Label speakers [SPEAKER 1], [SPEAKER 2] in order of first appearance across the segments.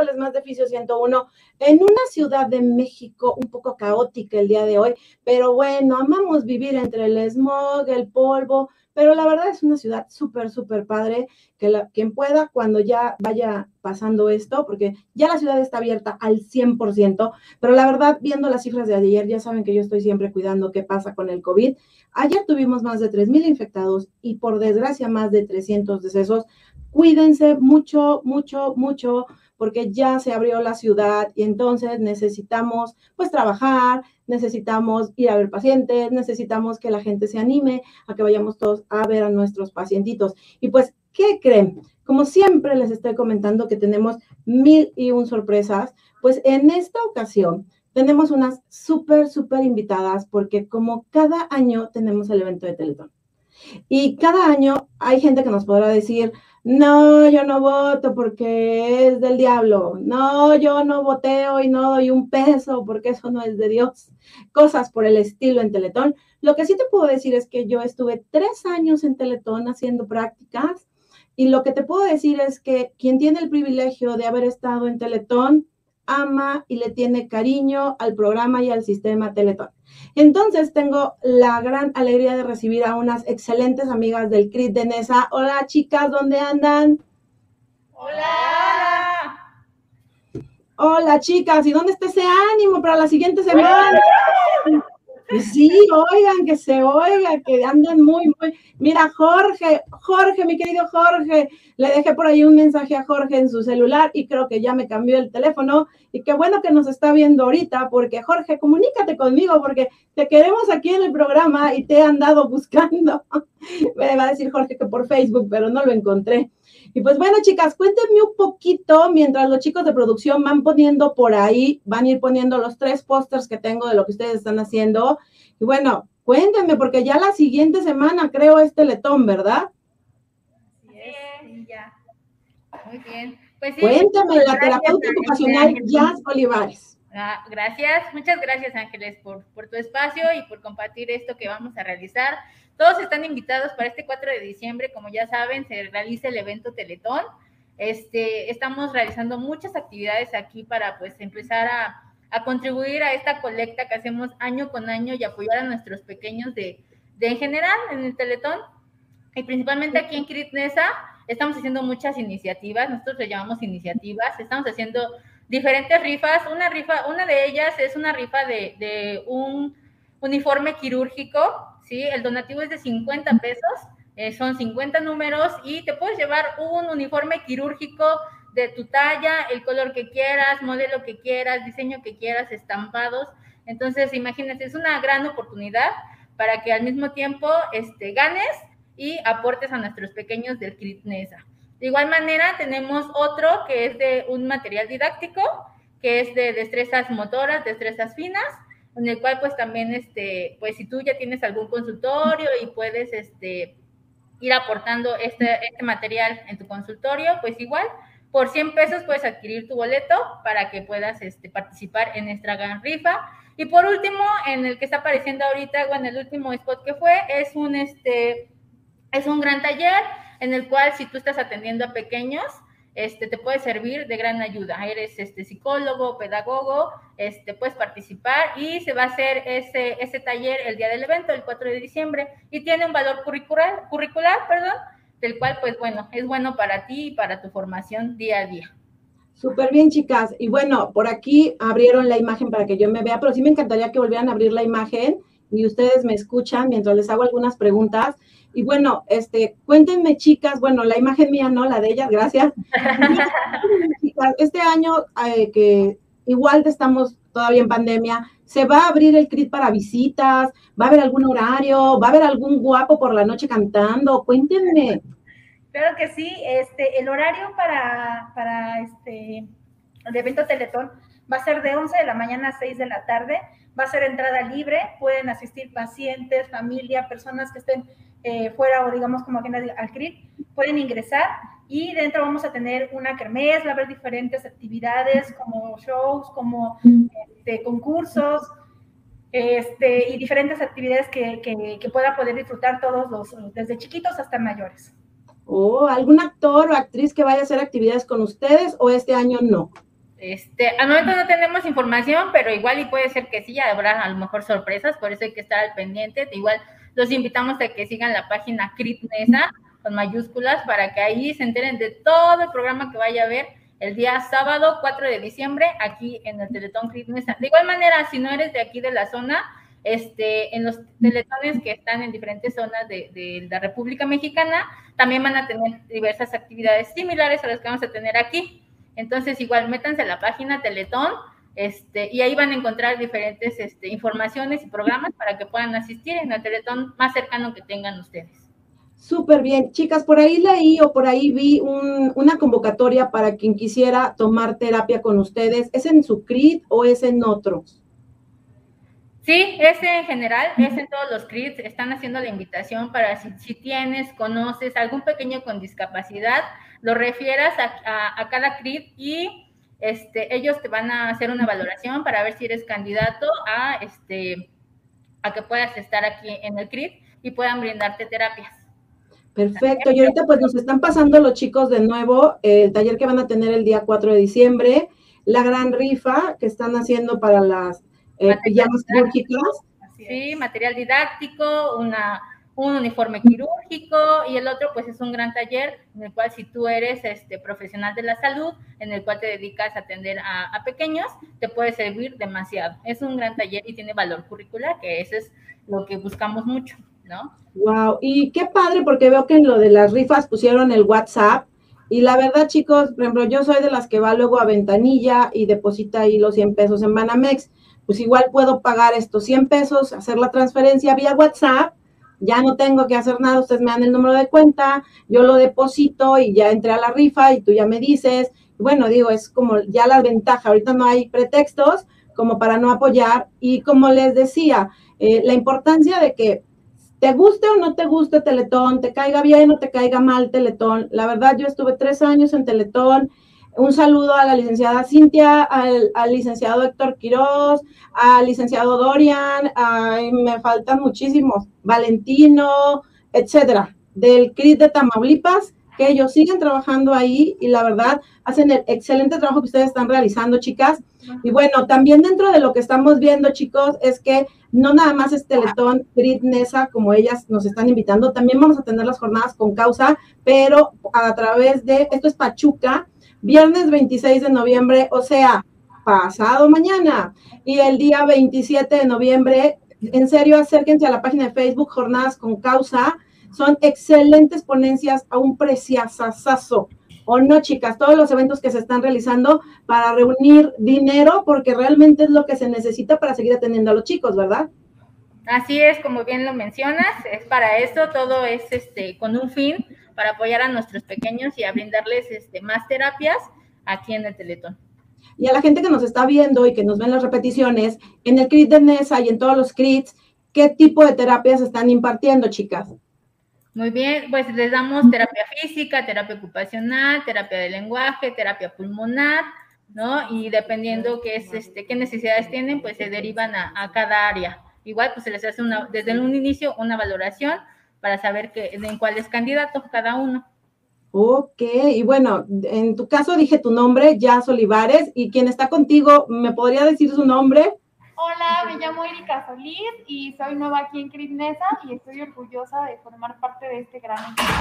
[SPEAKER 1] miércoles más de Fisio 101 en una ciudad de México un poco caótica el día de hoy, pero bueno, amamos vivir entre el smog, el polvo, pero la verdad es una ciudad súper, súper padre, que la, quien pueda cuando ya vaya pasando esto, porque ya la ciudad está abierta al 100%, pero la verdad, viendo las cifras de ayer, ya saben que yo estoy siempre cuidando qué pasa con el COVID. Ayer tuvimos más de 3.000 infectados y por desgracia más de 300 decesos. Cuídense mucho, mucho, mucho porque ya se abrió la ciudad y entonces necesitamos pues trabajar, necesitamos ir a ver pacientes, necesitamos que la gente se anime a que vayamos todos a ver a nuestros pacientitos. Y pues, ¿qué creen? Como siempre les estoy comentando que tenemos mil y un sorpresas, pues en esta ocasión tenemos unas súper, súper invitadas porque como cada año tenemos el evento de Teletón. Y cada año hay gente que nos podrá decir, no, yo no voto porque es del diablo, no, yo no voteo y no doy un peso porque eso no es de Dios, cosas por el estilo en Teletón. Lo que sí te puedo decir es que yo estuve tres años en Teletón haciendo prácticas y lo que te puedo decir es que quien tiene el privilegio de haber estado en Teletón, ama y le tiene cariño al programa y al sistema Teletón. Entonces tengo la gran alegría de recibir a unas excelentes amigas del CRIT de NESA. Hola chicas, ¿dónde andan?
[SPEAKER 2] Hola.
[SPEAKER 1] Hola chicas, ¿y dónde está ese ánimo para la siguiente semana? Sí, oigan, que se oiga, que andan muy, muy. Mira, Jorge, Jorge, mi querido Jorge, le dejé por ahí un mensaje a Jorge en su celular y creo que ya me cambió el teléfono. Y qué bueno que nos está viendo ahorita, porque Jorge, comunícate conmigo, porque te queremos aquí en el programa y te he andado buscando. me va a decir Jorge que por Facebook, pero no lo encontré. Y pues bueno, chicas, cuéntenme un poquito mientras los chicos de producción van poniendo por ahí, van a ir poniendo los tres pósters que tengo de lo que ustedes están haciendo. Y bueno, cuéntenme, porque ya la siguiente semana creo es Teletón, ¿verdad?
[SPEAKER 2] Sí, ya. Muy bien. Pues sí,
[SPEAKER 1] Cuéntame, la terapeuta ocupacional Jazz Olivares.
[SPEAKER 2] Ah, gracias, muchas gracias Ángeles por, por tu espacio y por compartir esto que vamos a realizar. Todos están invitados para este 4 de diciembre, como ya saben, se realiza el evento Teletón. Este, estamos realizando muchas actividades aquí para pues empezar a, a, contribuir a esta colecta que hacemos año con año y apoyar a nuestros pequeños de, de en general en el Teletón. Y principalmente aquí en Critnesa estamos haciendo muchas iniciativas, nosotros le llamamos iniciativas, estamos haciendo diferentes rifas, una rifa, una de ellas es una rifa de, de un uniforme quirúrgico ¿sí? El donativo es de 50 pesos, eh, son 50 números y te puedes llevar un uniforme quirúrgico de tu talla, el color que quieras, modelo que quieras, diseño que quieras, estampados. Entonces, imagínate, es una gran oportunidad para que al mismo tiempo este, ganes y aportes a nuestros pequeños del CRITNESA. De igual manera, tenemos otro que es de un material didáctico, que es de destrezas motoras, destrezas finas, en el cual pues también, este, pues si tú ya tienes algún consultorio y puedes, este, ir aportando este, este material en tu consultorio, pues igual, por 100 pesos puedes adquirir tu boleto para que puedas este, participar en esta gran rifa. Y por último, en el que está apareciendo ahorita, o en el último spot que fue, es un, este, es un gran taller en el cual si tú estás atendiendo a pequeños, este, te puede servir de gran ayuda. Eres este, psicólogo, pedagogo, este, puedes participar y se va a hacer ese, ese taller el día del evento, el 4 de diciembre, y tiene un valor curricular, curricular perdón, del cual, pues bueno, es bueno para ti y para tu formación día a día.
[SPEAKER 1] Súper bien, chicas. Y bueno, por aquí abrieron la imagen para que yo me vea, pero sí me encantaría que volvieran a abrir la imagen y ustedes me escuchan mientras les hago algunas preguntas. Y bueno, este, cuéntenme, chicas, bueno, la imagen mía no, la de ellas, gracias. este año eh, que igual estamos todavía en pandemia, ¿se va a abrir el CRIT para visitas? ¿Va a haber algún horario? ¿Va a haber algún guapo por la noche cantando? Cuéntenme.
[SPEAKER 3] Claro que sí, este, el horario para, para este, el evento Teletón va a ser de 11 de la mañana a 6 de la tarde, va a ser entrada libre, pueden asistir pacientes, familia, personas que estén eh, fuera o digamos como ajenas al CRIT, pueden ingresar y dentro vamos a tener una kermés, va a haber diferentes actividades como shows, como este, concursos, este, y diferentes actividades que, que, que pueda poder disfrutar todos los, desde chiquitos hasta mayores.
[SPEAKER 1] ¿O algún actor o actriz que vaya a hacer actividades con ustedes o este año no?
[SPEAKER 2] Este, al momento no tenemos información, pero igual y puede ser que sí, habrá a lo mejor sorpresas, por eso hay que estar al pendiente. Igual los invitamos a que sigan la página CRITNESA con mayúsculas para que ahí se enteren de todo el programa que vaya a haber el día sábado 4 de diciembre aquí en el Teletón CRITNESA. De igual manera, si no eres de aquí de la zona, este, en los teletones que están en diferentes zonas de, de, la República Mexicana, también van a tener diversas actividades similares a las que vamos a tener aquí. Entonces, igual, métanse a la página Teletón este, y ahí van a encontrar diferentes este, informaciones y programas para que puedan asistir en el Teletón más cercano que tengan ustedes.
[SPEAKER 1] Súper bien. Chicas, por ahí leí o por ahí vi un, una convocatoria para quien quisiera tomar terapia con ustedes. ¿Es en su CRIT o es en otros?
[SPEAKER 2] Sí, es en general, es en todos los CRITs, están haciendo la invitación para si, si tienes, conoces algún pequeño con discapacidad, lo refieras a, a, cada CRIT y este, ellos te van a hacer una valoración para ver si eres candidato a, este, a que puedas estar aquí en el CRIT y puedan brindarte terapias.
[SPEAKER 1] Perfecto, y ahorita pues nos están pasando los chicos de nuevo el taller que van a tener el día 4 de diciembre, la gran rifa que están haciendo para las eh, pijamas quirúrgicas.
[SPEAKER 2] Sí, material didáctico, una, un uniforme quirúrgico y el otro pues es un gran taller en el cual si tú eres este profesional de la salud, en el cual te dedicas a atender a, pequeños, te puede servir demasiado. Es un gran taller y tiene valor curricular, que eso es lo que buscamos mucho. ¿no?
[SPEAKER 1] Wow, y qué padre porque veo que en lo de las rifas pusieron el WhatsApp y la verdad, chicos, por ejemplo, yo soy de las que va luego a Ventanilla y deposita ahí los 100 pesos en Banamex, pues igual puedo pagar estos 100 pesos, hacer la transferencia vía WhatsApp, ya no tengo que hacer nada, ustedes me dan el número de cuenta, yo lo deposito y ya entré a la rifa y tú ya me dices, bueno, digo, es como ya la ventaja, ahorita no hay pretextos como para no apoyar y como les decía, eh, la importancia de que te guste o no te guste Teletón, te caiga bien o te caiga mal Teletón. La verdad, yo estuve tres años en Teletón. Un saludo a la licenciada Cintia, al, licenciado Héctor Quiroz, al licenciado Dorian, ay, me faltan muchísimos, Valentino, etcétera, del CRIT de Tamaulipas, que ellos siguen trabajando ahí y la verdad hacen el excelente trabajo que ustedes están realizando, chicas. Y bueno, también dentro de lo que estamos viendo, chicos, es que no nada más es Teletón, Grid Nesa, como ellas nos están invitando, también vamos a tener las jornadas con causa, pero a través de, esto es Pachuca, viernes 26 de noviembre, o sea, pasado mañana, y el día 27 de noviembre, en serio, acérquense a la página de Facebook, Jornadas con Causa, son excelentes ponencias a un preciazazazo. O no, chicas, todos los eventos que se están realizando para reunir dinero, porque realmente es lo que se necesita para seguir atendiendo a los chicos, ¿verdad?
[SPEAKER 2] Así es, como bien lo mencionas, es para eso, todo es este con un fin, para apoyar a nuestros pequeños y a brindarles este, más terapias aquí en el Teletón.
[SPEAKER 1] Y a la gente que nos está viendo y que nos ven las repeticiones, en el CRIT de NESA y en todos los CRITs, ¿qué tipo de terapias están impartiendo, chicas?
[SPEAKER 2] Muy bien, pues les damos terapia física, terapia ocupacional, terapia de lenguaje, terapia pulmonar, ¿no? Y dependiendo qué es este, qué necesidades tienen, pues se derivan a, cada área. Igual, pues se les hace una, desde un inicio una valoración para saber que, en cuál es candidato cada uno.
[SPEAKER 1] Ok, y bueno, en tu caso dije tu nombre, Jazz Olivares, y quien está contigo, ¿me podría decir su nombre?
[SPEAKER 4] Hola, me llamo Erika Solís y soy nueva aquí en Crisnesa y estoy orgullosa de formar parte de este gran equipo.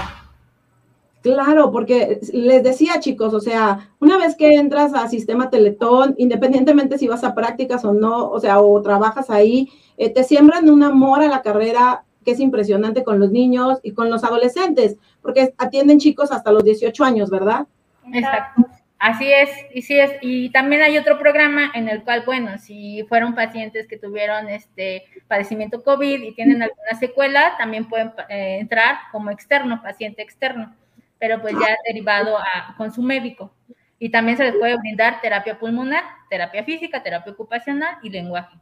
[SPEAKER 1] Claro, porque les decía chicos, o sea, una vez que entras a Sistema Teletón, independientemente si vas a prácticas o no, o sea, o trabajas ahí, eh, te siembran un amor a la carrera que es impresionante con los niños y con los adolescentes, porque atienden chicos hasta los 18 años, ¿verdad?
[SPEAKER 2] Exacto. Así es, y sí es, y también hay otro programa en el cual, bueno, si fueron pacientes que tuvieron este padecimiento COVID y tienen alguna secuela, también pueden eh, entrar como externo, paciente externo, pero pues ya derivado a, con su médico. Y también se les puede brindar terapia pulmonar, terapia física, terapia ocupacional y lenguaje.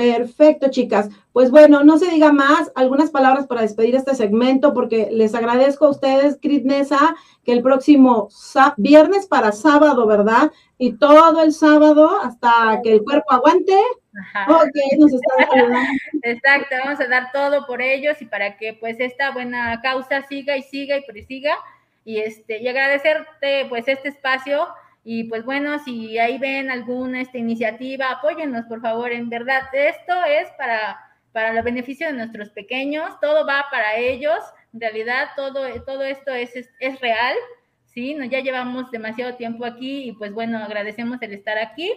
[SPEAKER 1] Perfecto, chicas. Pues bueno, no se diga más, algunas palabras para despedir este segmento, porque les agradezco a ustedes, Critnesa, que el próximo viernes para sábado, ¿verdad? Y todo el sábado hasta que el cuerpo aguante.
[SPEAKER 2] nos Exacto, vamos a dar todo por ellos y para que pues esta buena causa siga y siga y prosiga. Y este, y agradecerte pues este espacio Y pues bueno, si ahí ven alguna esta iniciativa, apóyennos, por favor. En verdad, esto es para, para el beneficio de nuestros pequeños, todo va para ellos. En realidad, todo, todo esto es, es, real, ¿sí? No, ya llevamos demasiado tiempo aquí y pues bueno, agradecemos el estar aquí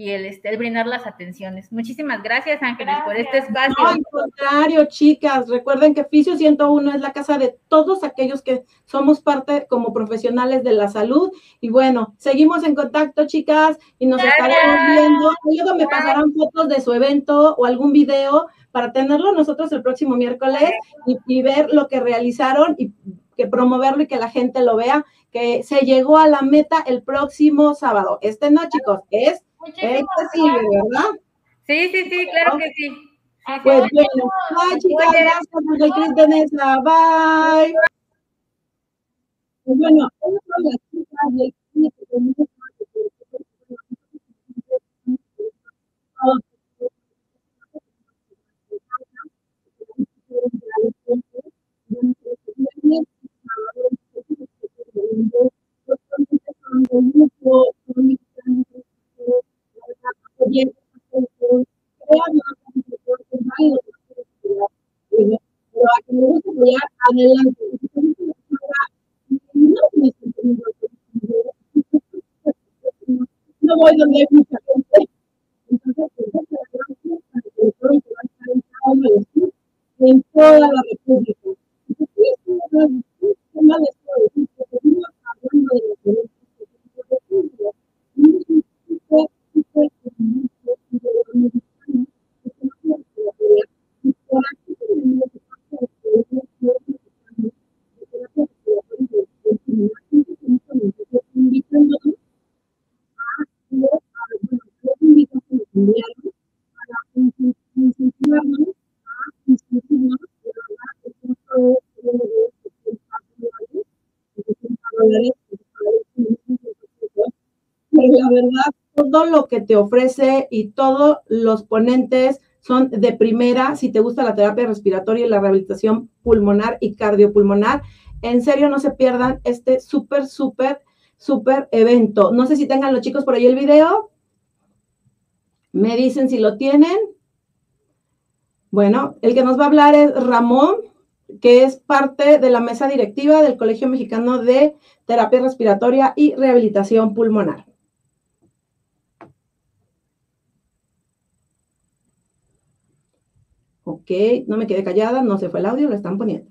[SPEAKER 2] y el, este, el brindar las atenciones. Muchísimas gracias, Ángeles, por este espacio.
[SPEAKER 1] No, al contrario, chicas, recuerden que Fisio 101 es la casa de todos aquellos que somos parte como profesionales de la salud. Y bueno, seguimos en contacto, chicas, y nos estaremos viendo. Luego me pasarán fotos de su evento o algún video para tenerlo nosotros el próximo miércoles y, y ver lo que realizaron y que promoverlo y que la gente lo vea, que se llegó a la meta el próximo sábado. Este no, chicos, es
[SPEAKER 4] Muchísimas
[SPEAKER 1] este sí, ¿verdad?
[SPEAKER 2] Sí, sí, sí, claro que sí.
[SPEAKER 1] Pues bueno, bye chicas, gracias por Cris de Nesa, bye. Pues bueno, esas son Pero a gusta adelante. No voy donde hay mucha gente. Es la en toda la República. Entonces, tenemos de República. Lo que te ofrece y todos los ponentes son de primera, si te gusta la terapia respiratoria y la rehabilitación pulmonar y cardiopulmonar, en serio no se pierdan este súper, súper, súper evento. No sé si tengan los chicos por ahí el video. Me dicen si lo tienen. Bueno, el que nos va a hablar es Ramón, que es parte de la mesa directiva del Colegio Mexicano de Terapia Respiratoria y Rehabilitación Pulmonar. Ok, no me quedé callada, no se fue el audio, lo están poniendo.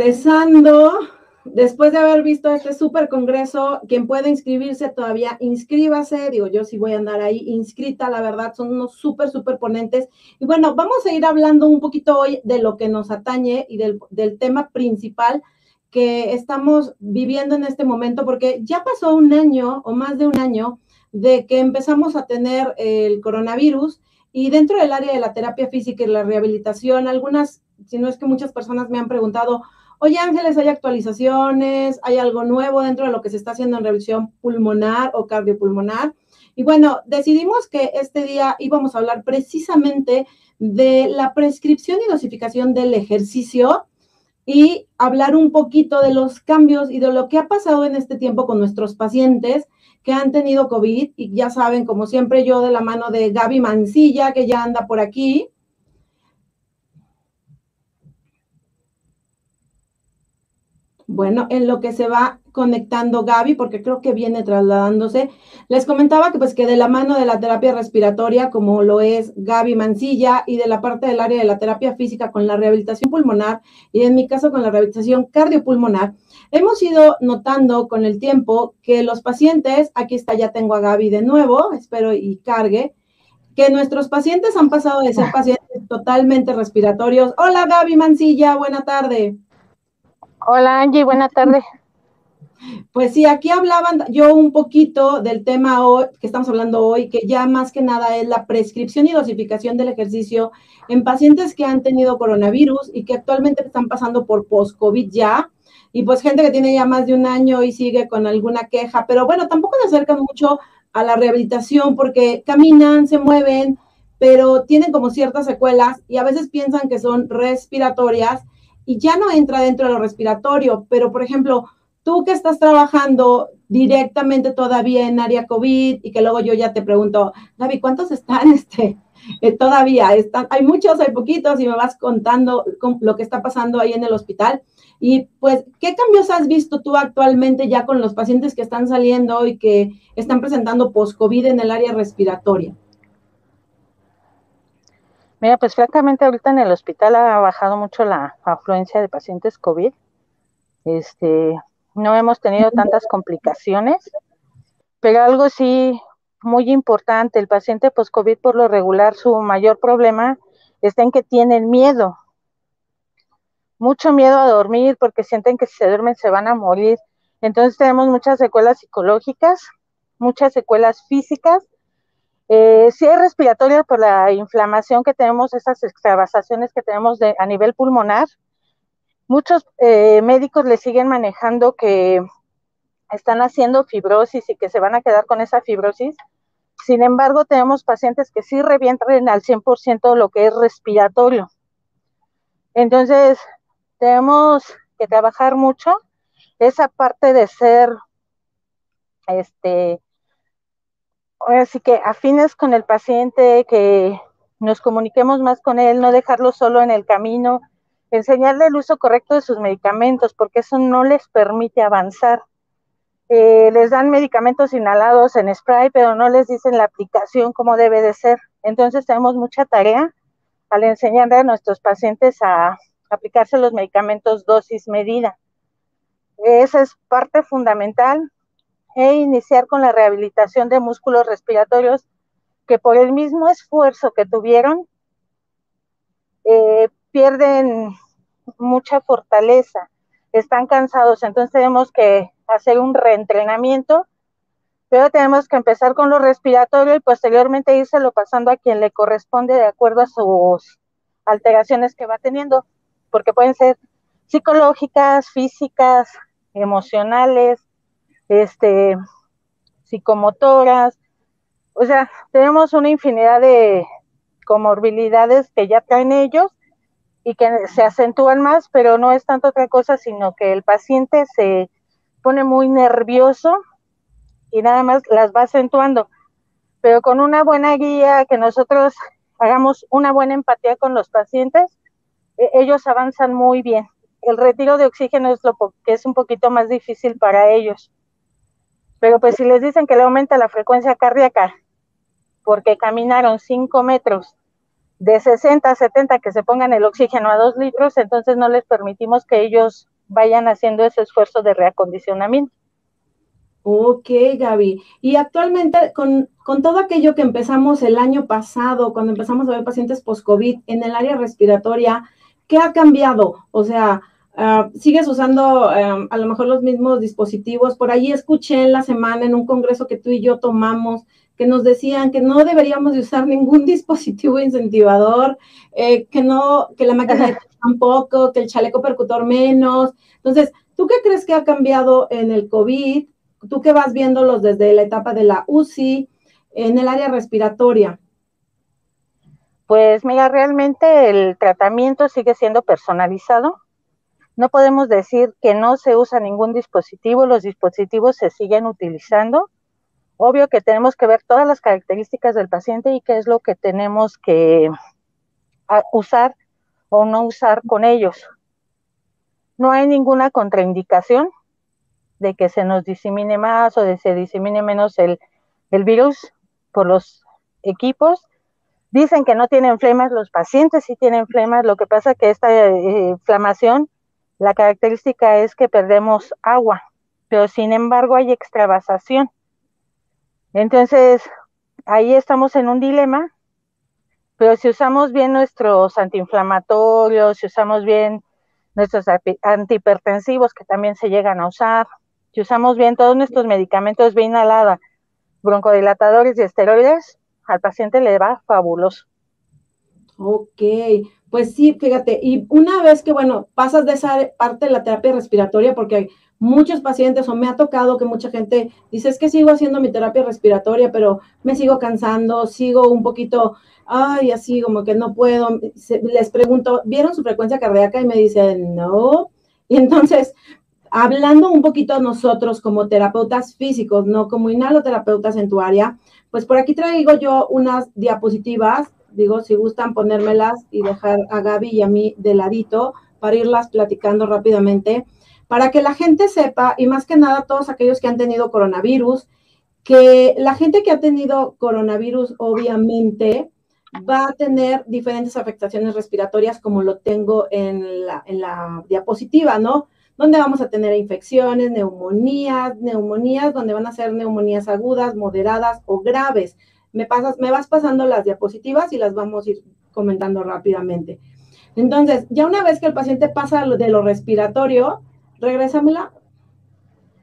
[SPEAKER 1] Regresando, después de haber visto este súper congreso, quien puede inscribirse todavía, inscríbase. Digo, yo sí voy a andar ahí inscrita, la verdad, son unos súper, súper ponentes. Y bueno, vamos a ir hablando un poquito hoy de lo que nos atañe y del, del tema principal que estamos viviendo en este momento, porque ya pasó un año o más de un año de que empezamos a tener el coronavirus y dentro del área de la terapia física y la rehabilitación, algunas, si no es que muchas personas me han preguntado, Oye, Ángeles, ¿hay actualizaciones? ¿Hay algo nuevo dentro de lo que se está haciendo en revisión pulmonar o cardiopulmonar? Y bueno, decidimos que este día íbamos a hablar precisamente de la prescripción y dosificación del ejercicio y hablar un poquito de los cambios y de lo que ha pasado en este tiempo con nuestros pacientes que han tenido COVID. Y ya saben, como siempre, yo de la mano de Gaby Mancilla, que ya anda por aquí. Bueno, en lo que se va conectando Gaby, porque creo que viene trasladándose, les comentaba que pues que de la mano de la terapia respiratoria, como lo es Gaby Mancilla, y de la parte del área de la terapia física con la rehabilitación pulmonar, y en mi caso con la rehabilitación cardiopulmonar, hemos ido notando con el tiempo que los pacientes, aquí está, ya tengo a Gaby de nuevo, espero y cargue, que nuestros pacientes han pasado de ser pacientes totalmente respiratorios. Hola Gaby Mancilla, buena tarde.
[SPEAKER 5] Hola Angie, buena tarde.
[SPEAKER 1] Pues sí, aquí hablaban yo un poquito del tema hoy, que estamos hablando hoy, que ya más que nada es la prescripción y dosificación del ejercicio en pacientes que han tenido coronavirus y que actualmente están pasando por post-COVID ya. Y pues gente que tiene ya más de un año y sigue con alguna queja, pero bueno, tampoco se acercan mucho a la rehabilitación porque caminan, se mueven, pero tienen como ciertas secuelas y a veces piensan que son respiratorias y ya no entra dentro de lo respiratorio, pero por ejemplo, tú que estás trabajando directamente todavía en área COVID y que luego yo ya te pregunto, Gaby, ¿cuántos están este, eh, todavía? Están, hay muchos, hay poquitos y me vas contando lo que está pasando ahí en el hospital. Y pues, ¿qué cambios has visto tú actualmente ya con los pacientes que están saliendo y que están presentando post-COVID en el área respiratoria?
[SPEAKER 5] Mira, pues francamente ahorita en el hospital ha bajado mucho la afluencia de pacientes COVID. Este, no hemos tenido tantas complicaciones, pero algo sí muy importante, el paciente post-COVID por lo regular, su mayor problema está en que tienen miedo, mucho miedo a dormir porque sienten que si se duermen se van a morir. Entonces tenemos muchas secuelas psicológicas, muchas secuelas físicas eh, sí es respiratoria por la inflamación que tenemos, esas extravasaciones que tenemos a nivel pulmonar. Muchos eh, médicos le siguen manejando que están haciendo fibrosis y que se van a quedar con esa fibrosis. Sin embargo, tenemos pacientes que sí revientan al 100% lo que es respiratorio. Entonces, tenemos que trabajar mucho esa parte de ser este así que afines con el paciente, que nos comuniquemos más con él, no dejarlo solo en el camino, enseñarle el uso correcto de sus medicamentos, porque eso no les permite avanzar. Eh, les dan medicamentos inhalados en spray, pero no les dicen la aplicación como debe de ser. Entonces tenemos mucha tarea al enseñarle a nuestros pacientes a aplicarse los medicamentos dosis medida. Esa es parte fundamental e iniciar con la rehabilitación de músculos respiratorios que por el mismo esfuerzo que tuvieron eh, pierden mucha fortaleza, están cansados, entonces tenemos que hacer un reentrenamiento, pero tenemos que empezar con lo respiratorio y posteriormente írselo pasando a quien le corresponde de acuerdo a sus alteraciones que va teniendo, porque pueden ser psicológicas, físicas, emocionales, este, psicomotoras, o sea, tenemos una infinidad de comorbilidades que ya traen ellos y que se acentúan más, pero no es tanto otra cosa, sino que el paciente se pone muy nervioso y nada más las va acentuando. Pero con una buena guía, que nosotros hagamos una buena empatía con los pacientes, e, ellos avanzan muy bien. El retiro de oxígeno es lo que es un poquito más difícil para ellos. Pero pues si les dicen que le aumenta la frecuencia cardíaca porque caminaron 5 metros de 60 a 70 que se pongan el oxígeno a 2 litros, entonces no les permitimos que ellos vayan haciendo ese esfuerzo de reacondicionamiento.
[SPEAKER 1] Ok, Gaby. Y actualmente, con, con, todo aquello que empezamos el año pasado, cuando empezamos a ver pacientes post-COVID en el área respiratoria, ¿qué ha cambiado? O sea, Ah, sigues usando em, a lo mejor los mismos dispositivos. Por ahí escuché en la semana en un congreso que tú y yo tomamos que nos decían que no deberíamos de usar ningún dispositivo incentivador, eh, que no, que la máquina tampoco, que el chaleco percutor menos. Entonces, ¿tú qué crees que ha cambiado en el COVID? Tú que vas viéndolos desde la etapa de la UCI en el área respiratoria.
[SPEAKER 5] Pues mira, realmente el tratamiento sigue siendo personalizado no podemos decir que no se usa ningún dispositivo, los dispositivos se siguen utilizando. Obvio que tenemos que ver todas las características del paciente y qué es lo que tenemos que usar o no usar con ellos. No hay ninguna contraindicación de que se nos disemine más o de se disemine menos el, virus por los equipos. Dicen que no tienen flemas, los pacientes sí tienen flemas, lo que pasa que esta eh, inflamación, la característica es que perdemos agua, pero sin embargo hay extravasación. Entonces, ahí estamos en un dilema, pero si usamos bien nuestros antiinflamatorios, si usamos bien nuestros antihipertensivos que también se llegan a usar, si usamos bien todos nuestros medicamentos bien inhalada, broncodilatadores y esteroides, al paciente le va fabuloso.
[SPEAKER 1] Ok, pues sí, fíjate, y una vez que, bueno, pasas de esa parte de la terapia respiratoria, porque muchos pacientes o me ha tocado que mucha gente dice, es que sigo haciendo mi terapia respiratoria, pero me sigo cansando, sigo un poquito, ay, así como que no puedo. les pregunto, ¿vieron su frecuencia cardíaca? Y me dicen, no. Y entonces, hablando un poquito nosotros como terapeutas físicos, no como inhaloterapeutas en tu área, pues por aquí traigo yo unas diapositivas, digo, si gustan ponérmelas y dejar a Gaby y a mí de ladito para irlas platicando rápidamente para que la gente sepa, y más que nada todos aquellos que han tenido coronavirus, que la gente que ha tenido coronavirus obviamente va a tener diferentes afectaciones respiratorias como lo tengo en la, en la diapositiva, ¿no? Donde vamos a tener infecciones, neumonías, neumonías, donde van a ser neumonías agudas, moderadas o graves. Me, pasas, me vas pasando las diapositivas y las vamos a ir comentando rápidamente. Entonces, ya una vez que el paciente pasa de lo respiratorio, regrésamela.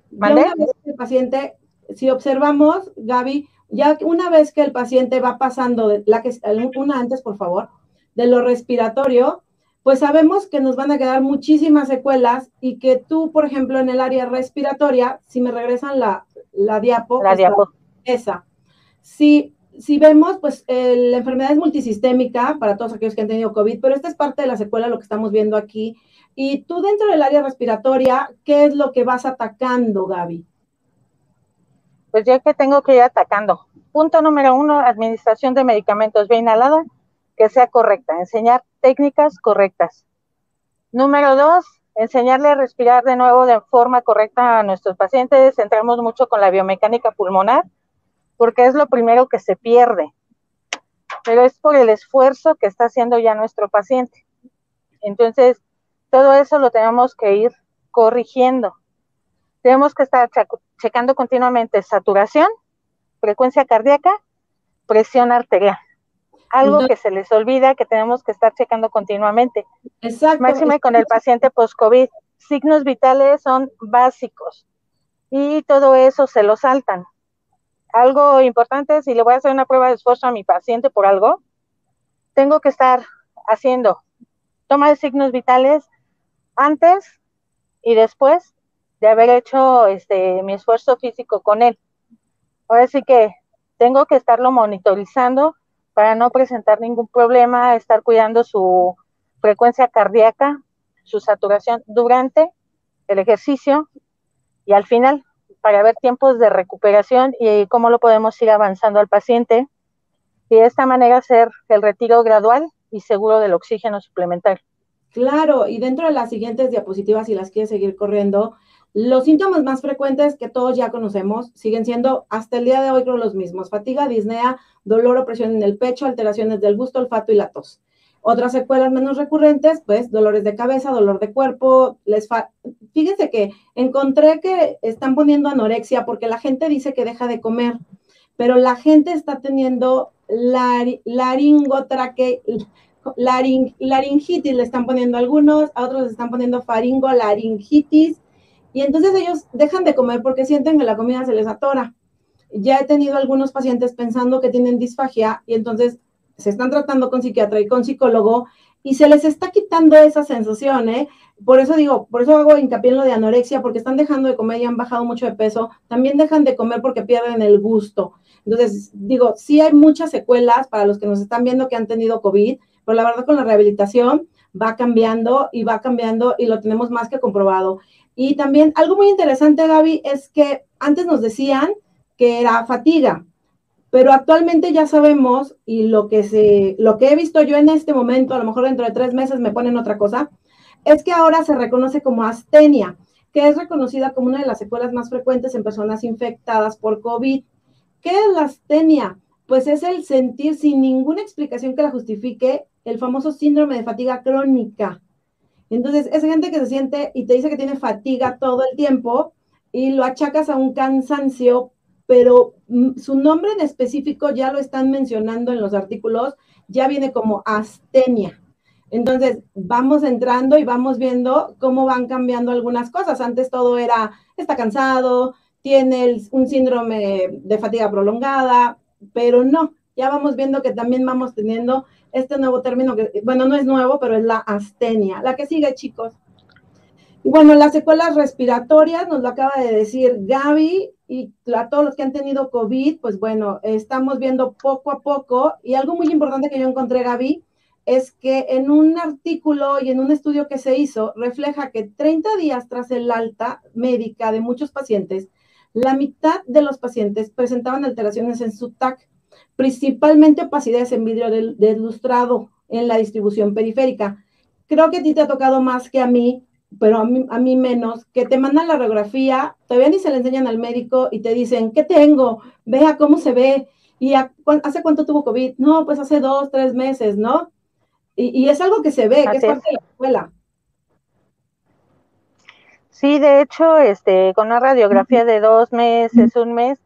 [SPEAKER 1] ¿Vale? una vez que el paciente, si observamos, Gaby, ya una vez que el paciente va pasando, de, la que una antes, por favor, de lo respiratorio, pues sabemos que nos van a quedar muchísimas secuelas y que tú, por ejemplo, en el área respiratoria, si me regresan la, la diapo,
[SPEAKER 5] la diapo.
[SPEAKER 1] esa. Si, si vemos, pues la enfermedad es multisistémica para todos aquellos que han tenido COVID, pero esta es parte de la secuela, lo que estamos viendo aquí, y tú dentro del área respiratoria, ¿qué es lo que vas atacando, Gaby?
[SPEAKER 5] Pues ya que tengo que ir atacando. Punto número uno, administración de medicamentos bien inhalada, que sea correcta, enseñar técnicas correctas. Número dos, enseñarle a respirar de nuevo de forma correcta a nuestros pacientes. Centramos mucho con la biomecánica pulmonar, porque es lo primero que se pierde, pero es por el esfuerzo que está haciendo ya nuestro paciente. Entonces, todo eso lo tenemos que ir corrigiendo. Tenemos que estar checando continuamente saturación, frecuencia cardíaca, presión arterial. Algo que se les olvida que tenemos que estar checando continuamente.
[SPEAKER 1] Exacto.
[SPEAKER 5] Máxime con el paciente post-COVID. Signos vitales son básicos y todo eso se lo saltan. Algo importante, si le voy a hacer una prueba de esfuerzo a mi paciente por algo, tengo que estar haciendo toma de signos vitales antes y después de haber hecho este mi esfuerzo físico con él. Ahora sí que tengo que estarlo monitorizando para no presentar ningún problema, estar cuidando su frecuencia cardíaca, su saturación durante el ejercicio y al final para ver tiempos de recuperación y cómo lo podemos ir avanzando al paciente y de esta manera hacer el retiro gradual y seguro del oxígeno suplementario.
[SPEAKER 1] Claro, y dentro de las siguientes diapositivas, si las quieres seguir corriendo, los síntomas más frecuentes que todos ya conocemos siguen siendo hasta el día de hoy creo los mismos. Fatiga, disnea, dolor o presión en el pecho, alteraciones del gusto, olfato y la tos. Otras secuelas menos recurrentes, pues dolores de cabeza, dolor de cuerpo. Les Fíjense que encontré que están poniendo anorexia porque la gente dice que deja de comer, pero la gente está teniendo laringotraque laringitis le están poniendo algunos, a otros le están poniendo faringo, laringitis, y entonces ellos dejan de comer porque sienten que la comida se les atora. Ya he tenido algunos pacientes pensando que tienen disfagia y entonces se están tratando con psiquiatra y con psicólogo y se les está quitando esa sensación, ¿eh? Por eso digo, por eso hago hincapié en lo de anorexia, porque están dejando de comer y han bajado mucho de peso, también dejan de comer porque pierden el gusto. Entonces, digo, sí hay muchas secuelas para los que nos están viendo que han tenido COVID, pero la verdad con la rehabilitación va cambiando y va cambiando y lo tenemos más que comprobado. Y también algo muy interesante, Gaby, es que antes nos decían que era fatiga, pero actualmente ya sabemos y lo que se, lo que he visto yo en este momento, a lo mejor dentro de tres meses me ponen otra cosa, es que ahora se reconoce como astenia, que es reconocida como una de las secuelas más frecuentes en personas infectadas por COVID. ¿Qué es la astenia? Pues es el sentir sin ninguna explicación que la justifique el famoso síndrome de fatiga crónica. Entonces, es gente que se siente y te dice que tiene fatiga todo el tiempo y lo achacas a un cansancio, pero mm, su nombre en específico ya lo están mencionando en los artículos, ya viene como astenia. Entonces, vamos entrando y vamos viendo cómo van cambiando algunas cosas. Antes todo era, está cansado, tiene un síndrome de fatiga prolongada, pero no, ya vamos viendo que también vamos teniendo este nuevo término, que, bueno, no es nuevo, pero es la astenia. La que sigue, chicos. Bueno, las secuelas respiratorias, nos lo acaba de decir Gaby, y a todos los que han tenido COVID, pues bueno, estamos viendo poco a poco, y algo muy importante que yo encontré, Gaby, es que en un artículo y en un estudio que se hizo, refleja que 30 días tras el alta médica de muchos pacientes, la mitad de los pacientes presentaban alteraciones en su TAC, principalmente opacidades en vidrio deslustrado en la distribución periférica. Creo que a ti te ha tocado más que a mí, pero a mí, a mí menos, que te mandan la radiografía, todavía ni se le enseñan al médico y te dicen, ¿qué tengo? Vea cómo se ve. ¿Y hace cuánto tuvo COVID? No, pues hace dos, tres meses, ¿no? Y, es algo que se ve, que es parte de la escuela.
[SPEAKER 5] Sí, de hecho, este, con una radiografía de dos meses, un mes,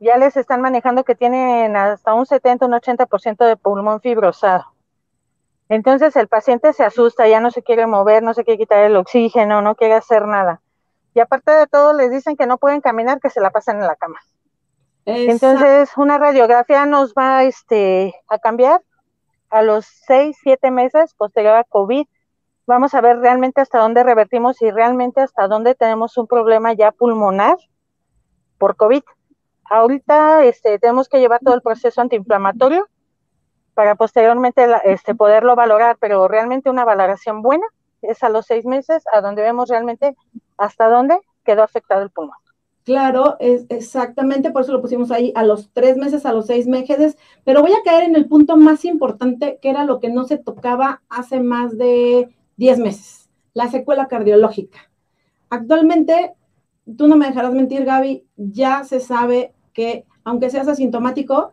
[SPEAKER 5] ya les están manejando que tienen hasta un 70, un 80% de pulmón fibrosado. Entonces el paciente se asusta, ya no se quiere mover, no se quiere quitar el oxígeno, no quiere hacer nada. Y aparte de todo, les dicen que no pueden caminar, que se la pasan en la cama. Entonces, una radiografía nos va este, a cambiar a los seis, siete meses posterior a COVID, vamos a ver realmente hasta dónde revertimos y realmente hasta dónde tenemos un problema ya pulmonar por COVID. Ahorita este, tenemos que llevar todo el proceso antiinflamatorio para posteriormente este, poderlo valorar, pero realmente una valoración buena es a los seis meses, a donde vemos realmente hasta dónde quedó afectado el pulmón.
[SPEAKER 1] Claro, es exactamente, por eso lo pusimos ahí a los tres meses, a los seis meses, pero voy a caer en el punto más importante, que era lo que no se tocaba hace más de diez meses, la secuela cardiológica. Actualmente, tú no me dejarás mentir, Gaby, ya se sabe que aunque seas asintomático,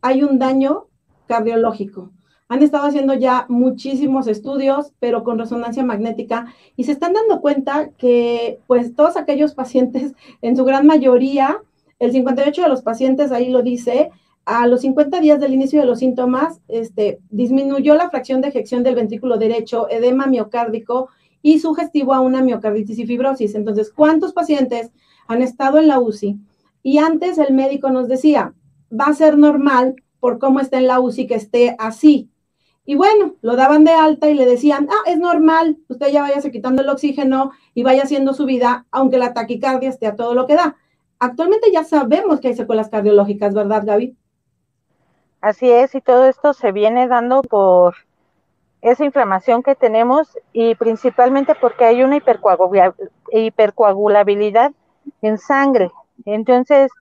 [SPEAKER 1] hay un daño cardiológico. Han estado haciendo ya muchísimos estudios, pero con resonancia magnética, y se están dando cuenta que, pues, todos aquellos pacientes, en su gran mayoría, el 58 de los pacientes, ahí lo dice, a los 50 días del inicio de los síntomas, este, disminuyó la fracción de eyección del ventrículo derecho, edema miocárdico y sugestivo a una miocarditis y fibrosis. Entonces, ¿cuántos pacientes han estado en la UCI? Y antes el médico nos decía, va a ser normal por cómo está en la UCI que esté así. Y bueno, lo daban de alta y le decían, ah, es normal, usted ya vaya quitando el oxígeno y vaya haciendo su vida, aunque la taquicardia esté a todo lo que da. Actualmente ya sabemos que hay secuelas cardiológicas, ¿verdad, Gaby?
[SPEAKER 5] Así es, y todo esto se viene dando por esa inflamación que tenemos y principalmente porque hay una hipercoagulabilidad en sangre. Entonces,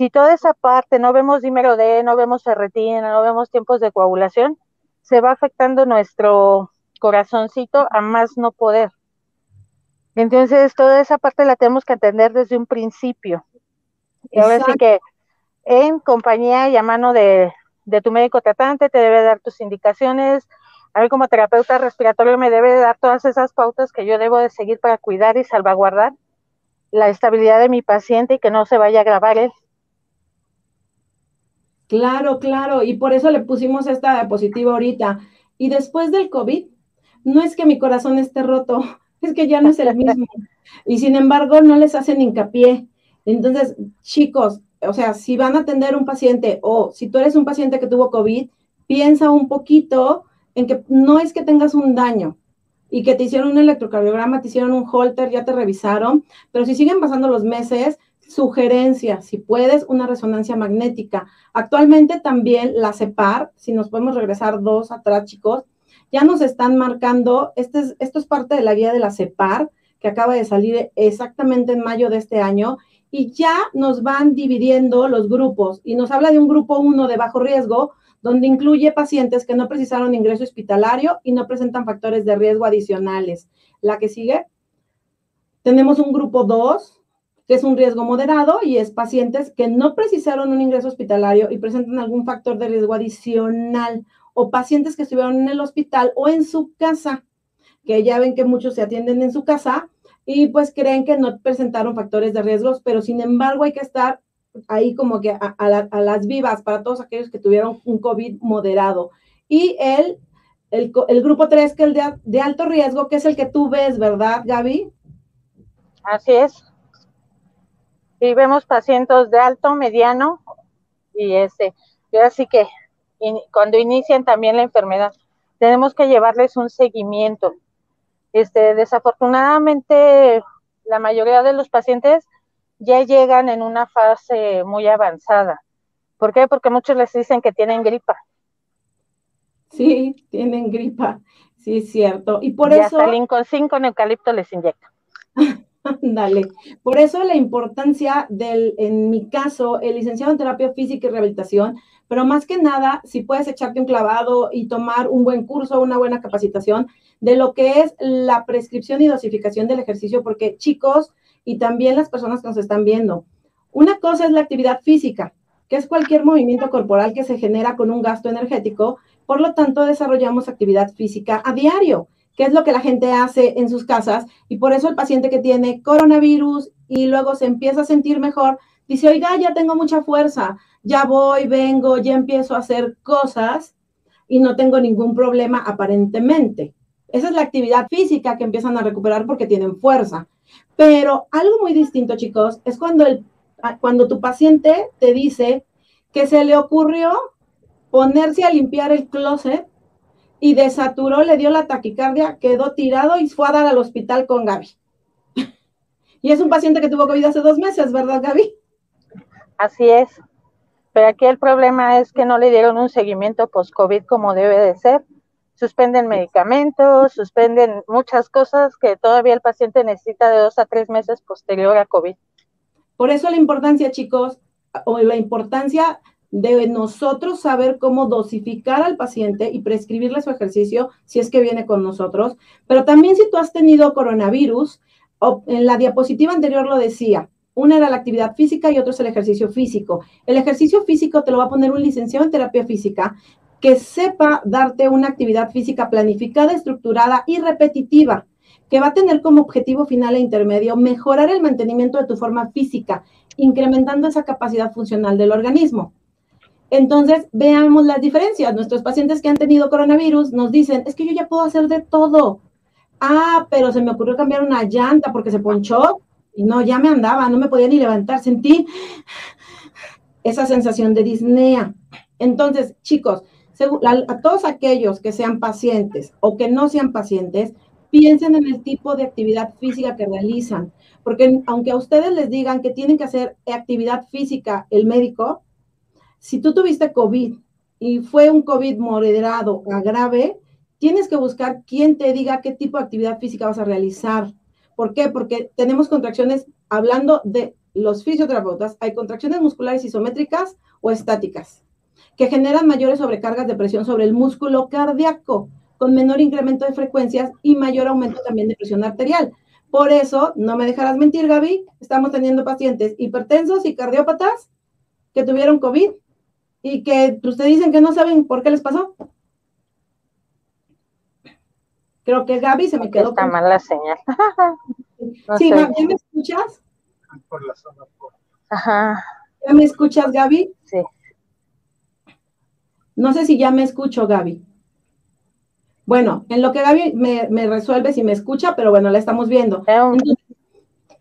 [SPEAKER 5] si toda esa parte no vemos dímero D, no vemos ferretina, no vemos tiempos de coagulación, se va afectando nuestro corazoncito a más no poder. Entonces, toda esa parte la tenemos que atender desde un principio. Y ahora sí que en compañía y a mano de, de, tu médico tratante te debe dar tus indicaciones. A mí como terapeuta respiratorio me debe dar todas esas pautas que yo debo de seguir para cuidar y salvaguardar la estabilidad de mi paciente y que no se vaya a agravar él.
[SPEAKER 1] Claro, claro, y por eso le pusimos esta diapositiva ahorita. Y después del COVID, no es que mi corazón esté roto, es que ya no es el mismo. Y sin embargo, no les hacen hincapié. Entonces, chicos, o sea, si van a atender un paciente o si tú eres un paciente que tuvo COVID, piensa un poquito en que no es que tengas un daño y que te hicieron un electrocardiograma, te hicieron un holter, ya te revisaron, pero si siguen pasando los meses, Sugerencia, si puedes, una resonancia magnética. Actualmente también la CEPAR, si nos podemos regresar dos atrás, chicos, ya nos están marcando, este es, esto es parte de la guía de la CEPAR, que acaba de salir exactamente en mayo de este año, y ya nos van dividiendo los grupos, y nos habla de un grupo 1 de bajo riesgo, donde incluye pacientes que no precisaron ingreso hospitalario y no presentan factores de riesgo adicionales. La que sigue. Tenemos un grupo 2, que es un riesgo moderado y es pacientes que no precisaron un ingreso hospitalario y presentan algún factor de riesgo adicional o pacientes que estuvieron en el hospital o en su casa, que ya ven que muchos se atienden en su casa y pues creen que no presentaron factores de riesgos, pero sin embargo hay que estar ahí como que a, las vivas para todos aquellos que tuvieron un COVID moderado. Y el, el, grupo 3, que es el de, de, alto riesgo, que es el que tú ves, ¿verdad, Gaby?
[SPEAKER 5] Así es. Y vemos pacientes de alto, mediano y ese. Y así que cuando inician también la enfermedad, tenemos que llevarles un seguimiento. Este, desafortunadamente, la mayoría de los pacientes ya llegan en una fase muy avanzada. ¿Por qué? Porque muchos les dicen que tienen gripa.
[SPEAKER 1] Sí, tienen gripa, sí es cierto. Y por eso...
[SPEAKER 5] Hasta con 5 en eucalipto les inyecta.
[SPEAKER 1] Dale. Por eso la importancia del, en mi caso, el licenciado en terapia física y rehabilitación, pero más que nada, si puedes echarte un clavado y tomar un buen curso, una buena capacitación de lo que es la prescripción y dosificación del ejercicio, porque chicos, y también las personas que nos están viendo. Una cosa es la actividad física, que es cualquier movimiento corporal que se genera con un gasto energético, por lo tanto desarrollamos actividad física a diario, que es lo que la gente hace en sus casas y por eso el paciente que tiene coronavirus y luego se empieza a sentir mejor, dice, oiga, ya tengo mucha fuerza, ya voy, vengo, ya empiezo a hacer cosas y no tengo ningún problema aparentemente. Esa es la actividad física que empiezan a recuperar porque tienen fuerza. Pero algo muy distinto, chicos, es cuando, el, cuando tu paciente te dice que se le ocurrió ponerse a limpiar el closet y desaturó, le dio la taquicardia, quedó tirado y fue a dar al hospital con Gaby. y es un paciente que tuvo COVID hace dos meses, ¿verdad, Gaby?
[SPEAKER 5] Así es. Pero aquí el problema es que no le dieron un seguimiento post-COVID como debe de ser suspenden medicamentos, suspenden muchas cosas que todavía el paciente necesita de dos a tres meses posterior a COVID.
[SPEAKER 1] Por eso la importancia, chicos, o la importancia de nosotros saber cómo dosificar al paciente y prescribirle su ejercicio si es que viene con nosotros. Pero también si tú has tenido coronavirus, en la diapositiva anterior lo decía, una era la actividad física y otro es el ejercicio físico. El ejercicio físico te lo va a poner un licenciado en terapia física que sepa darte una actividad física planificada, estructurada y repetitiva, que va a tener como objetivo final e intermedio mejorar el mantenimiento de tu forma física, incrementando esa capacidad funcional del organismo. Entonces, veamos las diferencias. Nuestros pacientes que han tenido coronavirus nos dicen, es que yo ya puedo hacer de todo. Ah, pero se me ocurrió cambiar una llanta porque se ponchó y no, ya me andaba, no me podía ni levantar. Sentí esa sensación de disnea. Entonces, chicos, a todos aquellos que sean pacientes o que no sean pacientes, piensen en el tipo de actividad física que realizan, porque aunque a ustedes les digan que tienen que hacer actividad física el médico, si tú tuviste COVID y fue un COVID moderado a grave, tienes que buscar quién te diga qué tipo de actividad física vas a realizar. ¿Por qué? Porque tenemos contracciones, hablando de los fisioterapeutas, hay contracciones musculares isométricas o estáticas que generan mayores sobrecargas de presión sobre el músculo cardíaco, con menor incremento de frecuencias y mayor aumento también de presión arterial. Por eso, no me dejarás mentir, Gaby, estamos teniendo pacientes hipertensos y cardiópatas que tuvieron COVID y que ustedes dicen que no saben por qué les pasó. Creo que Gaby se me quedó.
[SPEAKER 5] Está mal la señal.
[SPEAKER 1] sí, me escuchas? Por la zona. Ajá. ¿Ya me escuchas, Gaby?
[SPEAKER 5] Sí.
[SPEAKER 1] No sé si ya me escucho, Gaby. Bueno, en lo que Gaby me, resuelve si me escucha, pero bueno, la estamos viendo.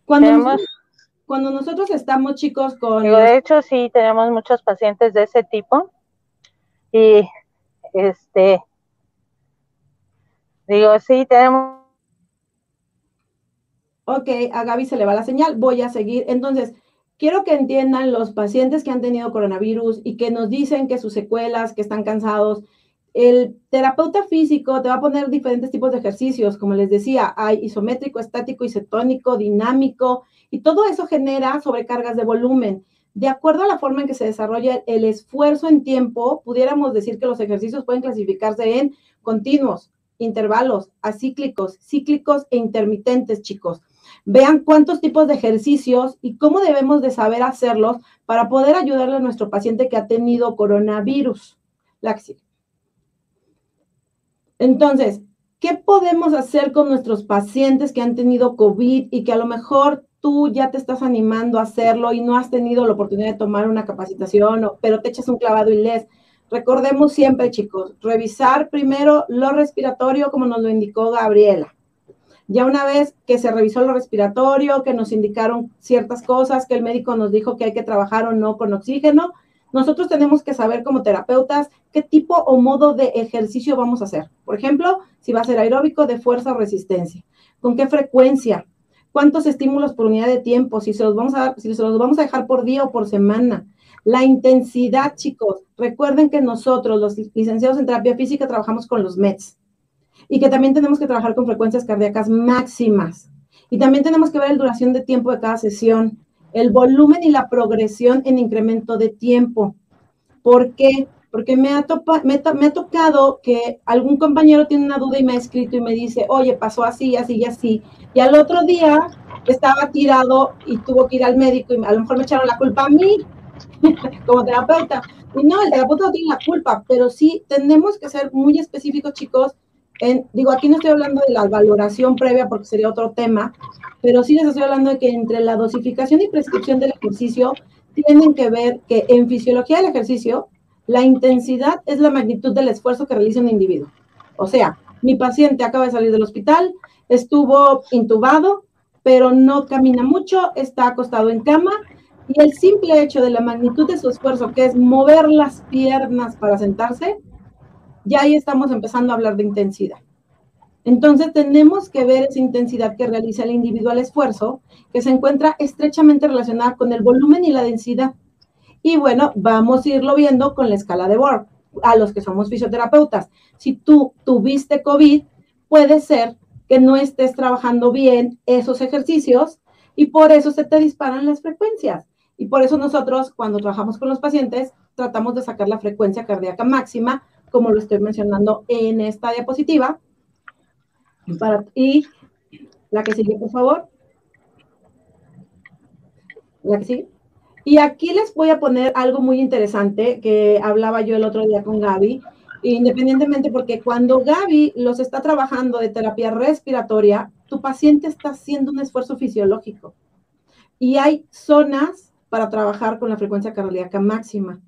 [SPEAKER 1] cuando, nosotros, estamos, chicos, con...
[SPEAKER 5] de hecho, sí, tenemos muchos pacientes de ese tipo. Y, este, digo, sí, tenemos...
[SPEAKER 1] Ok, a Gaby se le va la señal, voy a seguir. Entonces, quiero que entiendan los pacientes que han tenido coronavirus y que nos dicen que sus secuelas, que están cansados. El terapeuta físico te va a poner diferentes tipos de ejercicios, como les decía, hay isométrico, estático, isotónico, dinámico, y todo eso genera sobrecargas de volumen. de acuerdo a la forma en que se desarrolla el esfuerzo en tiempo, pudiéramos decir que los ejercicios pueden clasificarse en continuos, intervalos, acíclicos, cíclicos e intermitentes, chicos. Vean cuántos tipos de ejercicios y cómo debemos de saber hacerlos para poder ayudarle a nuestro paciente que ha tenido coronavirus. Entonces, ¿qué podemos hacer con nuestros pacientes que han tenido COVID y que a lo mejor tú ya te estás animando a hacerlo y no has tenido la oportunidad de tomar una capacitación, pero te echas un clavado y lees? Recordemos siempre, chicos, revisar primero lo respiratorio, como nos lo indicó Gabriela. Ya una vez que se revisó lo respiratorio, que nos indicaron ciertas cosas, que el médico nos dijo que hay que trabajar o no con oxígeno, nosotros tenemos que saber como terapeutas qué tipo o modo de ejercicio vamos a hacer. Por ejemplo, si va a ser aeróbico de fuerza o resistencia, con qué frecuencia, cuántos estímulos por unidad de tiempo, si se los vamos a, si se los vamos a dejar por día o por semana. La intensidad, chicos. Recuerden que nosotros, los licenciados en terapia física, trabajamos con los METs y que también tenemos que trabajar con frecuencias cardíacas máximas. Y también tenemos que ver la duración de tiempo de cada sesión el volumen y la progresión en incremento de tiempo. ¿Por qué? Porque me ha, me, ha tocado que algún compañero tiene una duda y me ha escrito y me dice, oye, pasó así, así y así. Y al otro día estaba tirado y tuvo que ir al médico y a lo mejor me echaron la culpa a mí como terapeuta. Y no, el terapeuta no tiene la culpa, pero sí tenemos que ser muy específicos, chicos, digo, aquí no estoy hablando de la valoración previa porque sería otro tema, pero sí les estoy hablando de que entre la dosificación y prescripción del ejercicio tienen que ver que en fisiología del ejercicio, la intensidad es la magnitud del esfuerzo que realiza un individuo. O sea, mi paciente acaba de salir del hospital, estuvo intubado, pero no camina mucho, está acostado en cama y el simple hecho de la magnitud de su esfuerzo, que es mover las piernas para sentarse, ya ahí estamos empezando a hablar de intensidad. Entonces tenemos que ver esa intensidad que realiza el individual esfuerzo, que se encuentra estrechamente relacionada con el volumen y la densidad. Y bueno, vamos a irlo viendo con la escala de Borg, a los que somos fisioterapeutas. Si tú tuviste COVID, puede ser que no estés trabajando bien esos ejercicios y por eso se te disparan las frecuencias. Y por eso nosotros, cuando trabajamos con los pacientes, tratamos de sacar la frecuencia cardíaca máxima como lo estoy mencionando en esta diapositiva. Y la que sigue, por favor. La que sigue. Y aquí les voy a poner algo muy interesante que hablaba yo el otro día con Gaby, independientemente porque cuando Gaby los está trabajando de terapia respiratoria, tu paciente está haciendo un esfuerzo fisiológico. Y hay zonas para trabajar con la frecuencia cardíaca máxima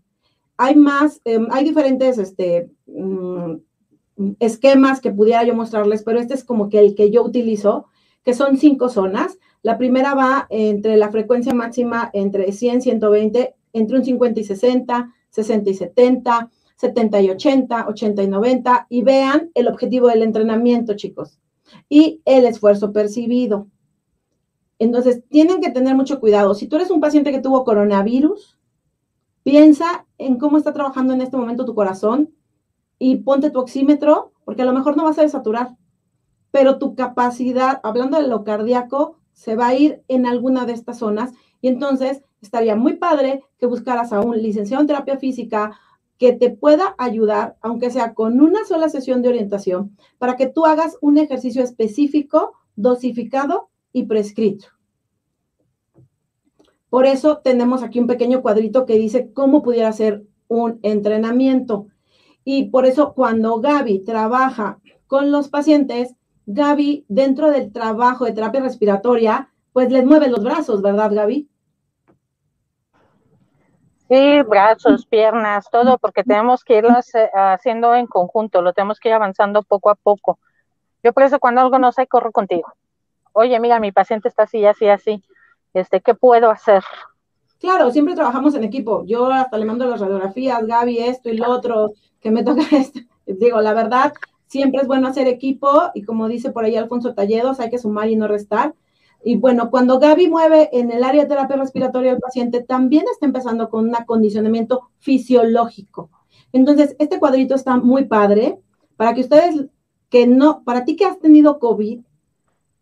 [SPEAKER 1] hay más, em, hay diferentes este, mm, esquemas que pudiera yo mostrarles, pero este es como que el que yo utilizo, que son cinco zonas. La primera va entre la frecuencia máxima entre 100 120, entre un 50 y 60, 60 y 70, 70 y 80, 80 y 90, y vean el objetivo del entrenamiento, chicos, y el esfuerzo percibido. Entonces, tienen que tener mucho cuidado. Si tú eres un paciente que tuvo coronavirus, Piensa en cómo está trabajando en este momento tu corazón y ponte tu oxímetro, porque a lo mejor no vas a desaturar, pero tu capacidad, hablando de lo cardíaco, se va a ir en alguna de estas zonas y entonces estaría muy padre que buscaras a un licenciado en terapia física que te pueda ayudar, aunque sea con una sola sesión de orientación, para que tú hagas un ejercicio específico, dosificado y prescrito. Por eso tenemos aquí un pequeño cuadrito que dice cómo pudiera ser un entrenamiento. Y por eso cuando Gaby trabaja con los pacientes, Gaby dentro del trabajo de terapia respiratoria, pues les mueve los brazos, ¿verdad, Gaby?
[SPEAKER 5] Sí, brazos, piernas, todo, porque tenemos que irlo haciendo en conjunto, lo tenemos que ir avanzando poco a poco. Yo por eso cuando algo no sé, corro contigo. Oye, mira, mi paciente está así, así, así este, ¿qué puedo hacer?
[SPEAKER 1] Claro, siempre trabajamos en equipo. Yo hasta le mando las radiografías, Gaby, esto y lo otro, que me toca esto. Digo, la verdad, siempre es bueno hacer equipo y como dice por ahí Alfonso Talledos, hay que sumar y no restar. Y bueno, cuando Gaby mueve en el área de terapia respiratoria al paciente, también está empezando con un acondicionamiento fisiológico. Entonces, este cuadrito está muy padre para que ustedes, que no, para ti que has tenido COVID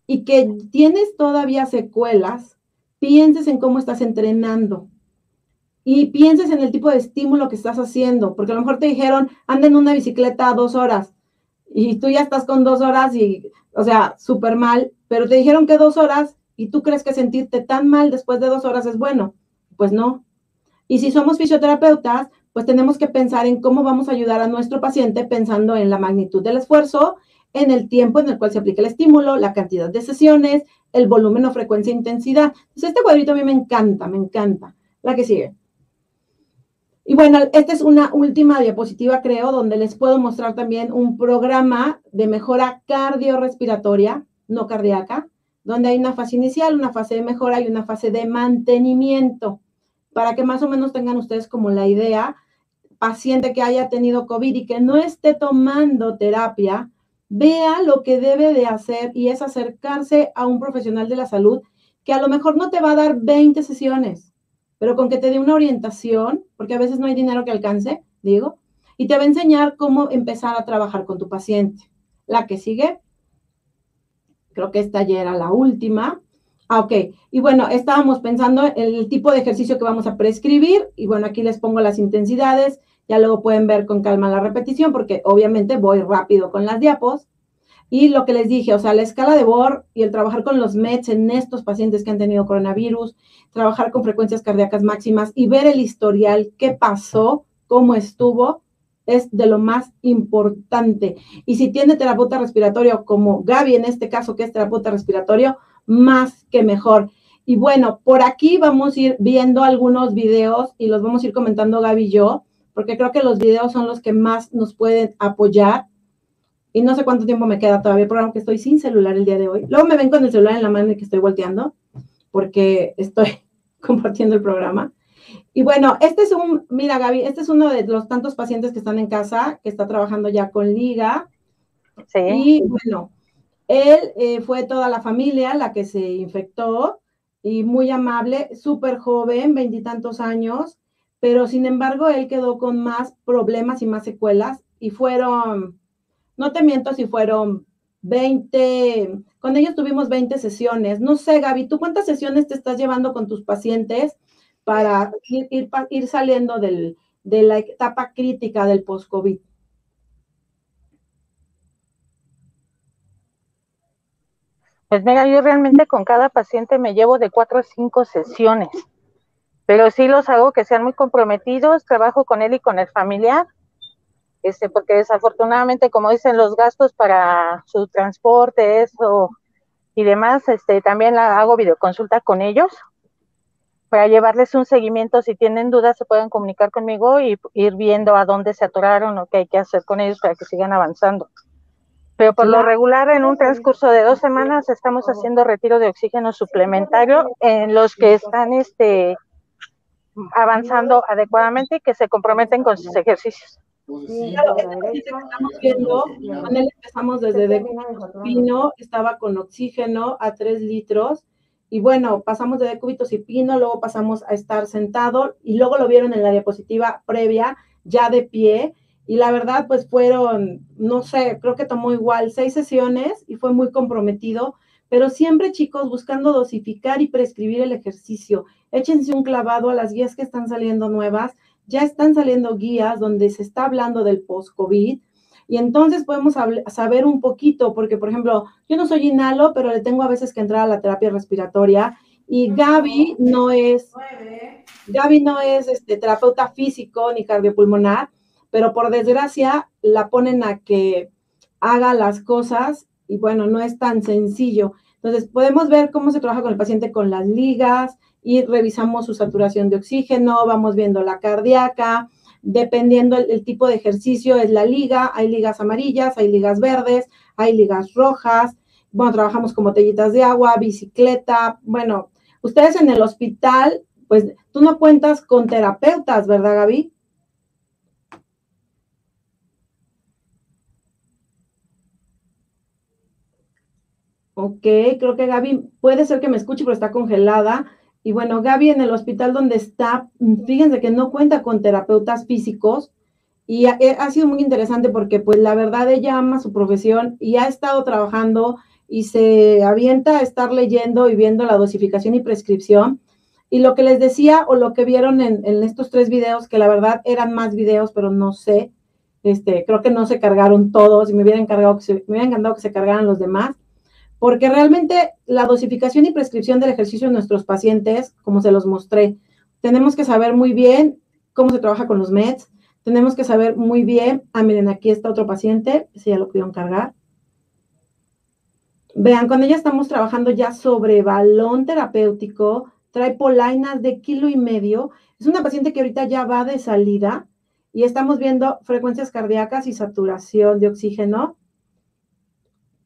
[SPEAKER 1] y que tienes todavía secuelas, pienses en cómo estás entrenando. y pienses en el tipo de estímulo que estás haciendo, porque a lo mejor te dijeron, anda en una bicicleta dos horas y tú ya estás con dos horas y, o sea, súper mal, pero te dijeron que dos horas y tú crees que sentirte tan mal después de dos horas es bueno. Pues no. Y si somos fisioterapeutas, pues tenemos que pensar en cómo vamos a ayudar a nuestro paciente pensando en la magnitud del esfuerzo, en el tiempo en el cual se aplica el estímulo, la cantidad de sesiones, el volumen o frecuencia e intensidad. Entonces, este cuadrito a mí me encanta, me encanta. La que sigue. Y bueno, esta es una última diapositiva, creo, donde les puedo mostrar también un programa de mejora cardiorrespiratoria, no cardíaca, donde hay una fase inicial, una fase de mejora y una fase de mantenimiento, para que más o menos tengan ustedes como la idea, paciente que haya tenido COVID y que no esté tomando terapia, vea lo que debe de hacer y es acercarse a un profesional de la salud que a lo mejor no te va a dar 20 sesiones, pero con que te dé una orientación, porque a veces no hay dinero que alcance, digo, y te va a enseñar cómo empezar a trabajar con tu paciente. La que sigue, creo que esta ya era la última. Ah, ok. Y bueno, estábamos pensando en el tipo de ejercicio que vamos a prescribir, y bueno, aquí les pongo las intensidades, ya luego pueden ver con calma la repetición, porque obviamente voy rápido con las diapos. Y lo que les dije, o sea, la escala de Bohr y el trabajar con los METs en estos pacientes que han tenido coronavirus, trabajar con frecuencias cardíacas máximas y ver el historial, qué pasó, cómo estuvo, es de lo más importante. Y si tiene terapeuta respiratorio, como Gaby en este caso, que es terapeuta respiratorio, más que mejor. Y bueno, por aquí vamos a ir viendo algunos videos y los vamos a ir comentando Gaby y yo, porque creo que los videos son los que más nos pueden apoyar y no sé cuánto tiempo me queda todavía, programa que estoy sin celular el día de hoy. Luego me ven con el celular en la mano y que estoy volteando, porque estoy compartiendo el programa. Y bueno, este es un, mira Gaby, este es uno de los tantos pacientes que están en casa, que está trabajando ya con Liga. Sí. Y bueno, él eh, fue toda la familia la que se infectó y muy amable, súper joven, veintitantos años, pero sin embargo él quedó con más problemas y más secuelas y fueron no te miento si fueron 20, con ellos tuvimos 20 sesiones. No sé, Gaby, ¿tú cuántas sesiones te estás llevando con tus pacientes para ir, saliendo de la etapa crítica del post-COVID?
[SPEAKER 5] Pues mira, yo realmente con cada paciente me llevo de cuatro a cinco sesiones, pero sí los hago que sean muy comprometidos, trabajo con él y con el familiar este, porque desafortunadamente, como dicen, los gastos para su transporte, eso y demás, este, también la hago videoconsulta con ellos para llevarles un seguimiento. Si tienen dudas, se pueden comunicar conmigo y ir viendo a dónde se atoraron o qué hay que hacer con ellos para que sigan avanzando. Pero por lo regular, en un transcurso de dos semanas, estamos haciendo retiro de oxígeno suplementario en los que están este, avanzando adecuadamente y que se comprometen con sus ejercicios.
[SPEAKER 1] Claro, que estamos viendo, con él empezamos desde de pino, estaba con oxígeno a 3 litros, y bueno, pasamos de decúbitos y pino, luego pasamos a estar sentado, y luego lo vieron en la diapositiva previa, ya de pie, y la verdad, pues fueron, no sé, creo que tomó igual seis sesiones y fue muy comprometido, pero siempre chicos buscando dosificar y prescribir el ejercicio. Échense un clavado a las guías que están saliendo nuevas ya están saliendo guías donde se está hablando del post-COVID. Y entonces podemos saber un poquito, porque por ejemplo, yo no soy inhalo, pero le tengo a veces que entrar a la terapia respiratoria. Y Gaby no es, Gaby no es este, terapeuta físico ni cardiopulmonar, pero por desgracia la ponen a que haga las cosas y bueno, no es tan sencillo. Entonces, podemos ver cómo se trabaja con el paciente con las ligas, y revisamos su saturación de oxígeno, vamos viendo la cardíaca, dependiendo el, tipo de ejercicio, es la liga, hay ligas amarillas, hay ligas verdes, hay ligas rojas, bueno, trabajamos con botellitas de agua, bicicleta, bueno, ustedes en el hospital, pues tú no cuentas con terapeutas, ¿verdad, Gaby? Ok, creo que Gaby puede ser que me escuche, pero está congelada. Y bueno, Gaby en el hospital donde está, fíjense que no cuenta con terapeutas físicos y ha, sido muy interesante porque pues la verdad ella ama su profesión y ha estado trabajando y se avienta a estar leyendo y viendo la dosificación y prescripción. Y lo que les decía o lo que vieron en, estos tres videos, que la verdad eran más videos, pero no sé, este, creo que no se cargaron todos y me hubiera, encargado que se, me hubiera encantado que se cargaran los demás, porque realmente la dosificación y prescripción del ejercicio en nuestros pacientes, como se los mostré, tenemos que saber muy bien cómo se trabaja con los MEDs, tenemos que saber muy bien, ah, miren, aquí está otro paciente, si ya lo pudieron cargar. Vean, con ella estamos trabajando ya sobre balón terapéutico, trae polainas de kilo y medio. Es una paciente que ahorita ya va de salida y estamos viendo frecuencias cardíacas y saturación de oxígeno.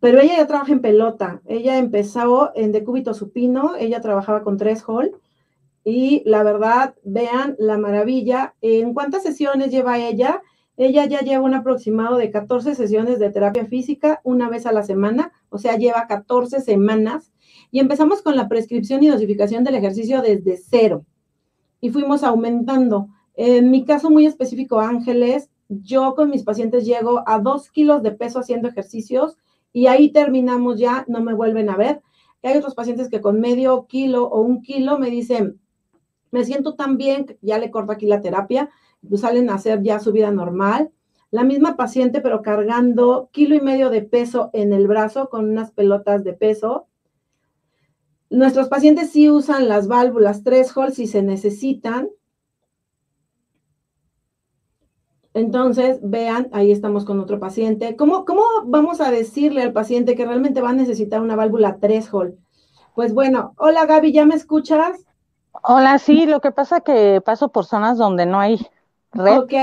[SPEAKER 1] Pero ella ya trabaja en pelota. Ella empezó en decúbito supino, ella trabajaba con tres hall y la verdad, vean la maravilla. ¿En cuántas sesiones lleva ella? Ella ya lleva un aproximado de 14 sesiones de terapia física una vez a la semana, o sea, lleva 14 semanas y empezamos con la prescripción y dosificación del ejercicio desde cero y fuimos aumentando. En mi caso muy específico, Ángeles, yo con mis pacientes llego a dos kilos de peso haciendo ejercicios y ahí terminamos ya, no me vuelven a ver. hay otros pacientes que con medio kilo o un kilo me dicen, me siento tan bien, ya le corto aquí la terapia, pues salen a hacer ya su vida normal. La misma paciente, pero cargando kilo y medio de peso en el brazo con unas pelotas de peso. Nuestros pacientes sí usan las válvulas 3 Hall si se necesitan. Entonces, vean, ahí estamos con otro paciente. ¿Cómo, ¿Cómo vamos a decirle al paciente que realmente va a necesitar una válvula 3 Hall? Pues bueno, hola Gaby, ¿ya me escuchas?
[SPEAKER 5] Hola, sí, lo que pasa es que paso por zonas donde no hay red.
[SPEAKER 1] Ok,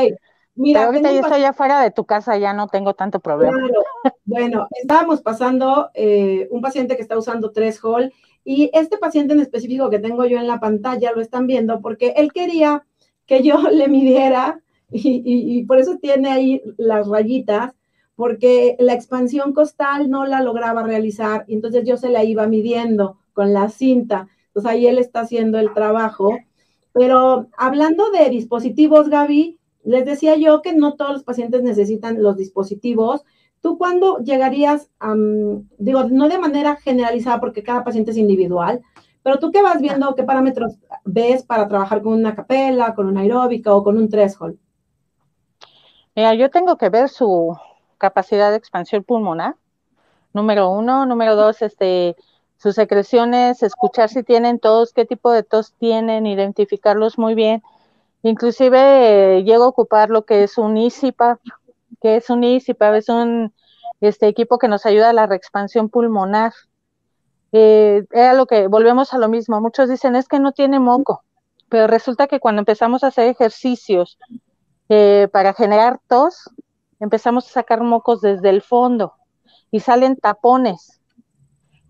[SPEAKER 1] mira.
[SPEAKER 5] ahorita ya estoy afuera de tu casa, ya no tengo tanto problema. Claro.
[SPEAKER 1] Bueno, estábamos pasando eh, un paciente que está usando 3 Hall y este paciente en específico que tengo yo en la pantalla lo están viendo porque él quería que yo le midiera y, por eso tiene ahí las rayitas, porque la expansión costal no la lograba realizar y entonces yo se la iba midiendo con la cinta. Entonces ahí él está haciendo el trabajo. Pero hablando de dispositivos, Gaby, les decía yo que no todos los pacientes necesitan los dispositivos. ¿Tú cuándo llegarías, digo, no de manera generalizada porque cada paciente es individual, pero tú qué vas viendo, qué parámetros ves para trabajar con una capela, con una aeróbica o con un threshold?
[SPEAKER 5] Mira, yo tengo que ver su capacidad de expansión pulmonar, número uno. Número dos, este, sus secreciones, escuchar si tienen tos, qué tipo de tos tienen, identificarlos muy bien. Inclusive eh, llego a ocupar lo que es un ICIPA, que es un ICIPA, es un este equipo que nos ayuda a la reexpansión pulmonar. Eh, era que, volvemos a lo mismo, muchos dicen es que no tiene moco, pero resulta que cuando empezamos a hacer ejercicios eh, para generar tos, empezamos a sacar mocos desde el fondo y salen tapones.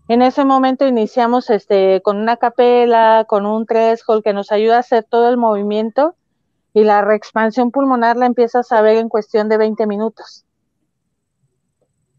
[SPEAKER 5] En ese momento iniciamos este, con una capela, con un threshold que nos ayuda a hacer todo el movimiento y la reexpansión pulmonar la empiezas a ver en cuestión de 20 minutos.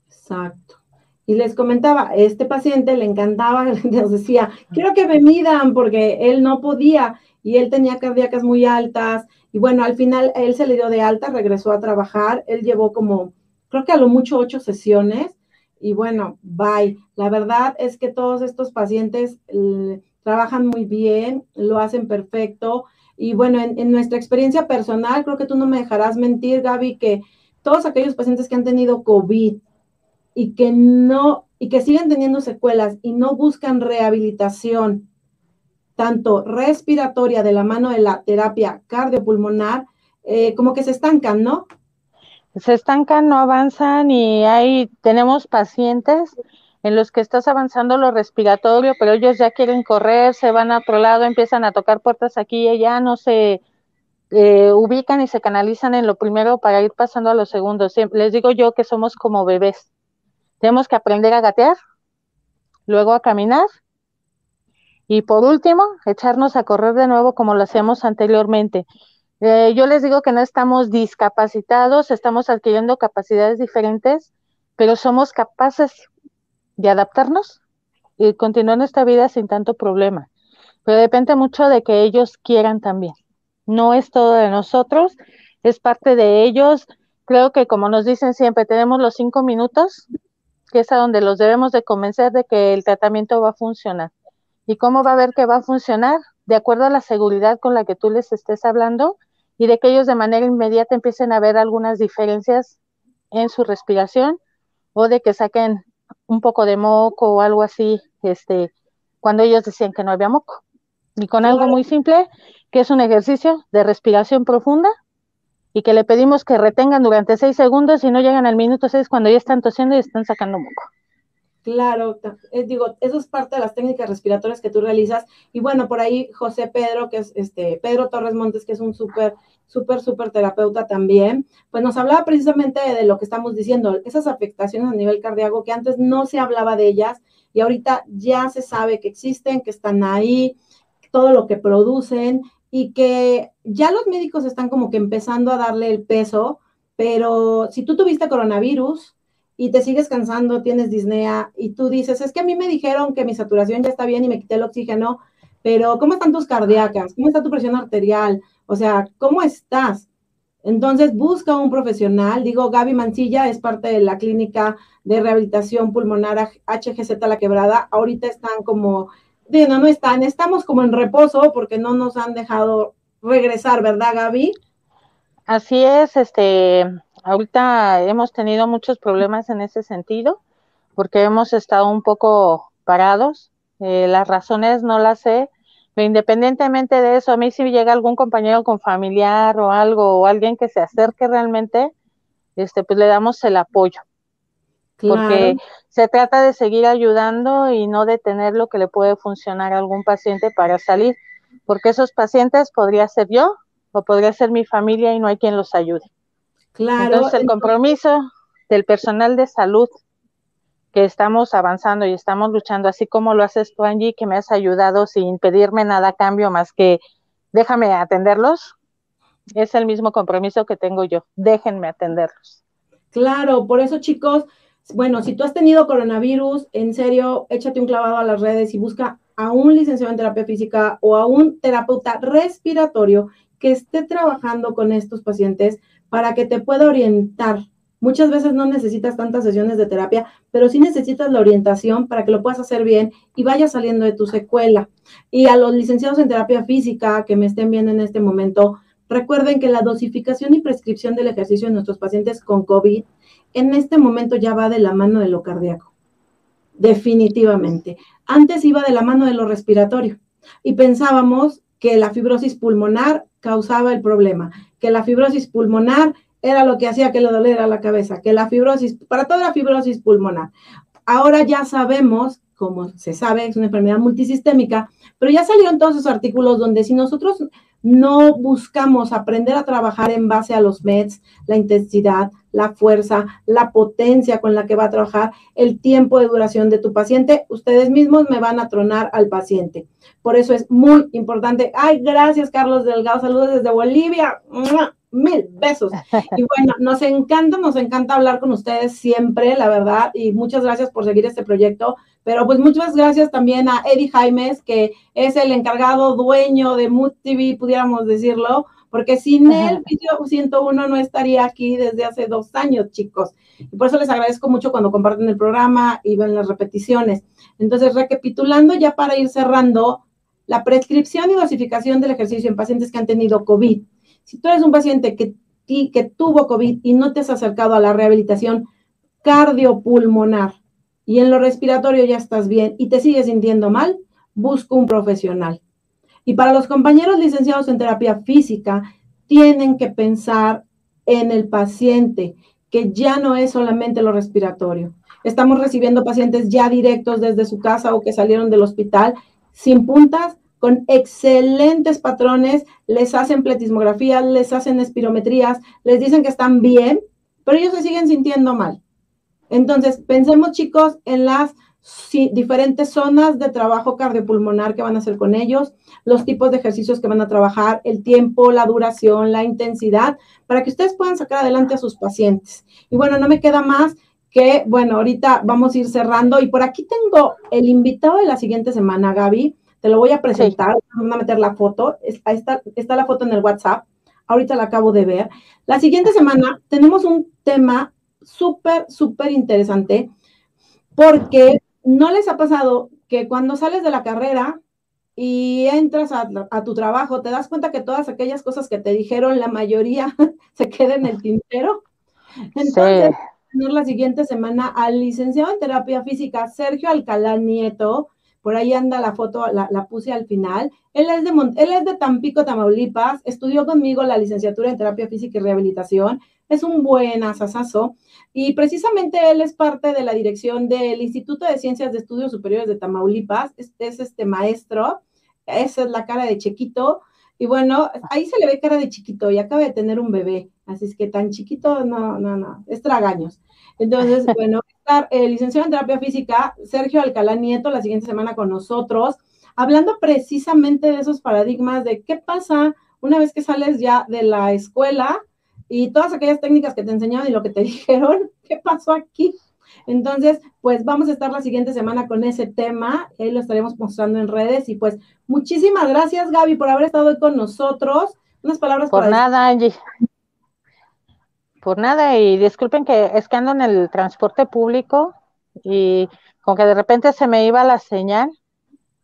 [SPEAKER 1] Exacto. Y les comentaba, este paciente le encantaba, nos decía, quiero que me midan porque él no podía y él tenía cardíacas muy altas y bueno, al final él se le dio de alta, regresó a trabajar, él llevó como, creo que a lo mucho ocho sesiones y bueno, bye. La verdad es que todos estos pacientes eh, trabajan muy bien, lo hacen perfecto y bueno, en, nuestra experiencia personal, creo que tú no me dejarás mentir, Gaby, que todos aquellos pacientes que han tenido COVID y que no, y que siguen teniendo secuelas y no buscan rehabilitación, tanto respiratoria de la mano de la terapia cardiopulmonar, eh, como que se estancan, ¿no?
[SPEAKER 5] Se estancan, no avanzan y ahí tenemos pacientes en los que estás avanzando lo respiratorio, pero ellos ya quieren correr, se van a otro lado, empiezan a tocar puertas aquí y allá, no se eh, ubican y se canalizan en lo primero para ir pasando a los segundos. les digo yo que somos como bebés. Tenemos que aprender a gatear, luego a caminar y por último, echarnos a correr de nuevo como lo hacíamos anteriormente. Eh, yo les digo que no estamos discapacitados, estamos adquiriendo capacidades diferentes, pero somos capaces de adaptarnos y continuar nuestra vida sin tanto problema. Pero depende mucho de que ellos quieran también. No es todo de nosotros, es parte de ellos. Creo que como nos dicen siempre, tenemos los cinco minutos, que es a donde los debemos de convencer de que el tratamiento va a funcionar. ¿Y cómo va a ver que va a funcionar? de acuerdo a la seguridad con la que tú les estés hablando y de que ellos de manera inmediata empiecen a ver algunas diferencias en su respiración o de que saquen un poco de moco o algo así, este, cuando ellos decían que no había moco. Y con algo muy simple, que es un ejercicio de respiración profunda y que le pedimos que retengan durante seis segundos y no llegan al minuto seis cuando ya están tosiendo y están sacando moco.
[SPEAKER 1] Claro, eh, digo, eso es parte de las técnicas respiratorias que tú realizas. Y bueno, por ahí José Pedro, que es este, Pedro Torres Montes, que es un súper, súper, súper terapeuta también, pues nos hablaba precisamente de lo que estamos diciendo, esas afectaciones a nivel cardíaco que antes no se hablaba de ellas y ahorita ya se sabe que existen, que están ahí, todo lo que producen y que ya los médicos están como que empezando a darle el peso, pero si tú tuviste coronavirus, y te sigues cansando, tienes disnea y tú dices, es que a mí me dijeron que mi saturación ya está bien y me quité el oxígeno, pero ¿cómo están tus cardíacas? ¿Cómo está tu presión arterial? O sea, ¿cómo estás? Entonces busca un profesional. Digo, Gaby Mancilla es parte de la clínica de rehabilitación pulmonar HGZ La Quebrada. Ahorita están como, no, no están, estamos como en reposo porque no nos han dejado regresar, ¿verdad, Gaby?
[SPEAKER 5] Así es, este, ahorita hemos tenido muchos problemas en ese sentido porque hemos estado un poco parados. Eh, las razones no las sé, pero independientemente de eso, a mí si llega algún compañero con familiar o algo o alguien que se acerque realmente, este, pues le damos el apoyo. Porque se trata de seguir ayudando y no de tener lo que le puede funcionar a algún paciente para salir, porque esos pacientes podría ser yo o podría ser mi familia y no hay quien los ayude. Claro. Entonces, el compromiso del personal de salud que estamos avanzando y estamos luchando, así como lo haces tú, Angie, que me has ayudado sin pedirme nada a cambio más que déjame atenderlos, es el mismo compromiso que tengo yo, déjenme atenderlos.
[SPEAKER 1] Claro, por eso chicos, bueno, si tú has tenido coronavirus, en serio, échate un clavado a las redes y busca a un licenciado en terapia física o a un terapeuta respiratorio que esté trabajando con estos pacientes para que te pueda orientar. Muchas veces no necesitas tantas sesiones de terapia, pero sí necesitas la orientación para que lo puedas hacer bien y vayas saliendo de tu secuela. Y a los licenciados en terapia física que me estén viendo en este momento, recuerden que la dosificación y prescripción del ejercicio en nuestros pacientes con COVID en este momento ya va de la mano de lo cardíaco. Definitivamente. Antes iba de la mano de lo respiratorio y pensábamos que la fibrosis pulmonar causaba el problema, que la fibrosis pulmonar era lo que hacía que le doliera la cabeza, que la fibrosis, para toda la fibrosis pulmonar. Ahora ya sabemos, como se sabe, es una enfermedad multisistémica, pero ya salieron todos esos artículos donde si nosotros no buscamos aprender a trabajar en base a los MEDs, la intensidad, la fuerza, la potencia con la que va a trabajar, el tiempo de duración de tu paciente, ustedes mismos me van a tronar al paciente. Por eso es muy importante. Ay, gracias, Carlos Delgado. Saludos desde Bolivia. Mil besos. Y bueno, nos encanta, nos encanta hablar con ustedes siempre, la verdad. Y muchas gracias por seguir este proyecto. Pero pues muchas gracias también a Eddie Jaimes, que es el encargado dueño de Mood TV, pudiéramos decirlo, porque sin él, Video 101 no estaría aquí desde hace dos años, chicos. Y por eso les agradezco mucho cuando comparten el programa y ven las repeticiones. Entonces, recapitulando ya para ir cerrando, la prescripción y dosificación del ejercicio en pacientes que han tenido COVID. Si tú eres un paciente que, que tuvo COVID y no te has acercado a la rehabilitación cardiopulmonar y en lo respiratorio ya estás bien y te sigues sintiendo mal, busca un profesional. Y para los compañeros licenciados en terapia física, tienen que pensar en el paciente, que ya no es solamente lo respiratorio. Estamos recibiendo pacientes ya directos desde su casa o que salieron del hospital sin puntas, con excelentes patrones, les hacen pletismografías, les hacen espirometrías, les dicen que están bien, pero ellos se siguen sintiendo mal. Entonces, pensemos chicos en las diferentes zonas de trabajo cardiopulmonar que van a hacer con ellos, los tipos de ejercicios que van a trabajar, el tiempo, la duración, la intensidad, para que ustedes puedan sacar adelante a sus pacientes. Y bueno, no me queda más que, bueno, ahorita vamos a ir cerrando y por aquí tengo el invitado de la siguiente semana, Gaby. Te lo voy a presentar, vamos a meter la foto. Ahí está, está la foto en el WhatsApp. Ahorita la acabo de ver. La siguiente semana tenemos un tema súper, súper interesante porque no les ha pasado que cuando sales de la carrera y entras a, tu trabajo, te das cuenta que todas aquellas cosas que te dijeron, la mayoría se quedan en el tintero. Entonces, tener la siguiente semana al licenciado en terapia física Sergio Alcalá Nieto. Por ahí anda la foto, la, puse al final. Él es, de él es de Tampico, Tamaulipas. Estudió conmigo la licenciatura en terapia física y rehabilitación. Es un buen asasazo. Y precisamente él es parte de la dirección del Instituto de Ciencias de Estudios Superiores de Tamaulipas. Es, es este maestro. Esa es la cara de chiquito. Y bueno, ahí se le ve cara de chiquito y acaba de tener un bebé. Así es que tan chiquito, no, no, no, es tragaños. Entonces, bueno, estar el licenciado en terapia física, Sergio Alcalá Nieto, la siguiente semana con nosotros, hablando precisamente de esos paradigmas de qué pasa una vez que sales ya de la escuela y todas aquellas técnicas que te enseñaron y lo que te dijeron, ¿qué pasó aquí? Entonces, pues vamos a estar la siguiente semana con ese tema, ahí lo estaremos mostrando en redes y pues muchísimas gracias Gaby por haber estado hoy con nosotros. Unas palabras
[SPEAKER 5] por nada, Angie. Por nada, y disculpen que es que ando en el transporte público y como que de repente se me iba la señal,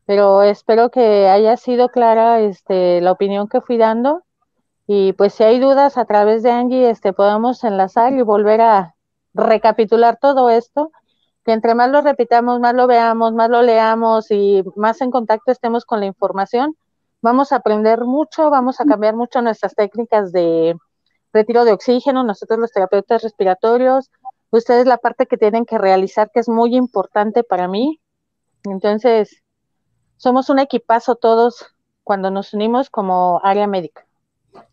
[SPEAKER 5] pero espero que haya sido clara este, la opinión que fui dando. Y pues si hay dudas a través de Angie, este, podemos enlazar y volver a recapitular todo esto, que entre más lo repitamos, más lo veamos, más lo leamos y más en contacto estemos con la información, vamos a aprender mucho, vamos a cambiar mucho nuestras técnicas de, retiro de oxígeno, nosotros los terapeutas respiratorios, ustedes la parte que tienen que realizar que es muy importante para mí. Entonces, somos un equipazo todos cuando nos unimos como área médica.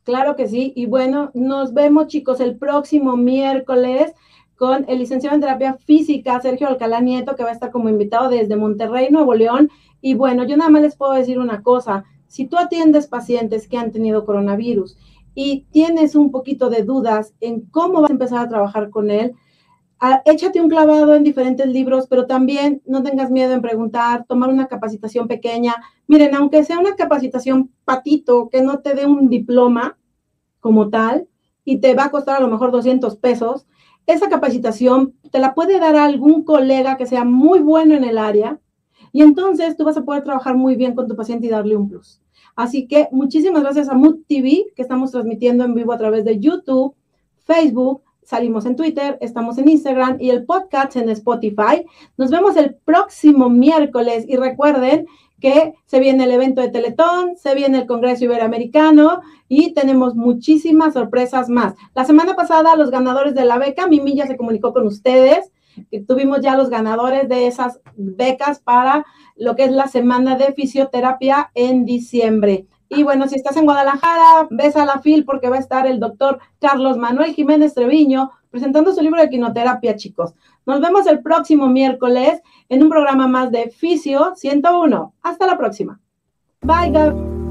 [SPEAKER 1] Claro que sí. Y bueno, nos vemos chicos el próximo miércoles con el licenciado en terapia física, Sergio Alcalá Nieto, que va a estar como invitado desde Monterrey, Nuevo León. Y bueno, yo nada más les puedo decir una cosa. Si tú atiendes pacientes que han tenido coronavirus y tienes un poquito de dudas en cómo vas a empezar a trabajar con él, ah, échate un clavado en diferentes libros, pero también no tengas miedo en preguntar, tomar una capacitación pequeña. Miren, aunque sea una capacitación patito, que no te dé un diploma como tal y te va a costar a lo mejor 200 pesos, esa capacitación te la puede dar algún colega que sea muy bueno en el área y entonces tú vas a poder trabajar muy bien con tu paciente y darle un plus. Así que muchísimas gracias a Mood TV, que estamos transmitiendo en vivo a través de YouTube, Facebook, salimos en Twitter, estamos en Instagram y el podcast en Spotify. Nos vemos el próximo miércoles y recuerden que se viene el evento de Teletón, se viene el Congreso Iberoamericano y tenemos muchísimas sorpresas más. La semana pasada los ganadores de la beca, Mimi ya se comunicó con ustedes, tuvimos ya los ganadores de esas becas para lo que es la semana de fisioterapia en diciembre. Y bueno, si estás en Guadalajara, ves a la FIL porque va a estar el doctor Carlos Manuel Jiménez Treviño presentando su libro de quinoterapia, chicos. Nos vemos el próximo miércoles en un programa más de Fisio 101. Hasta la próxima. Bye, guys.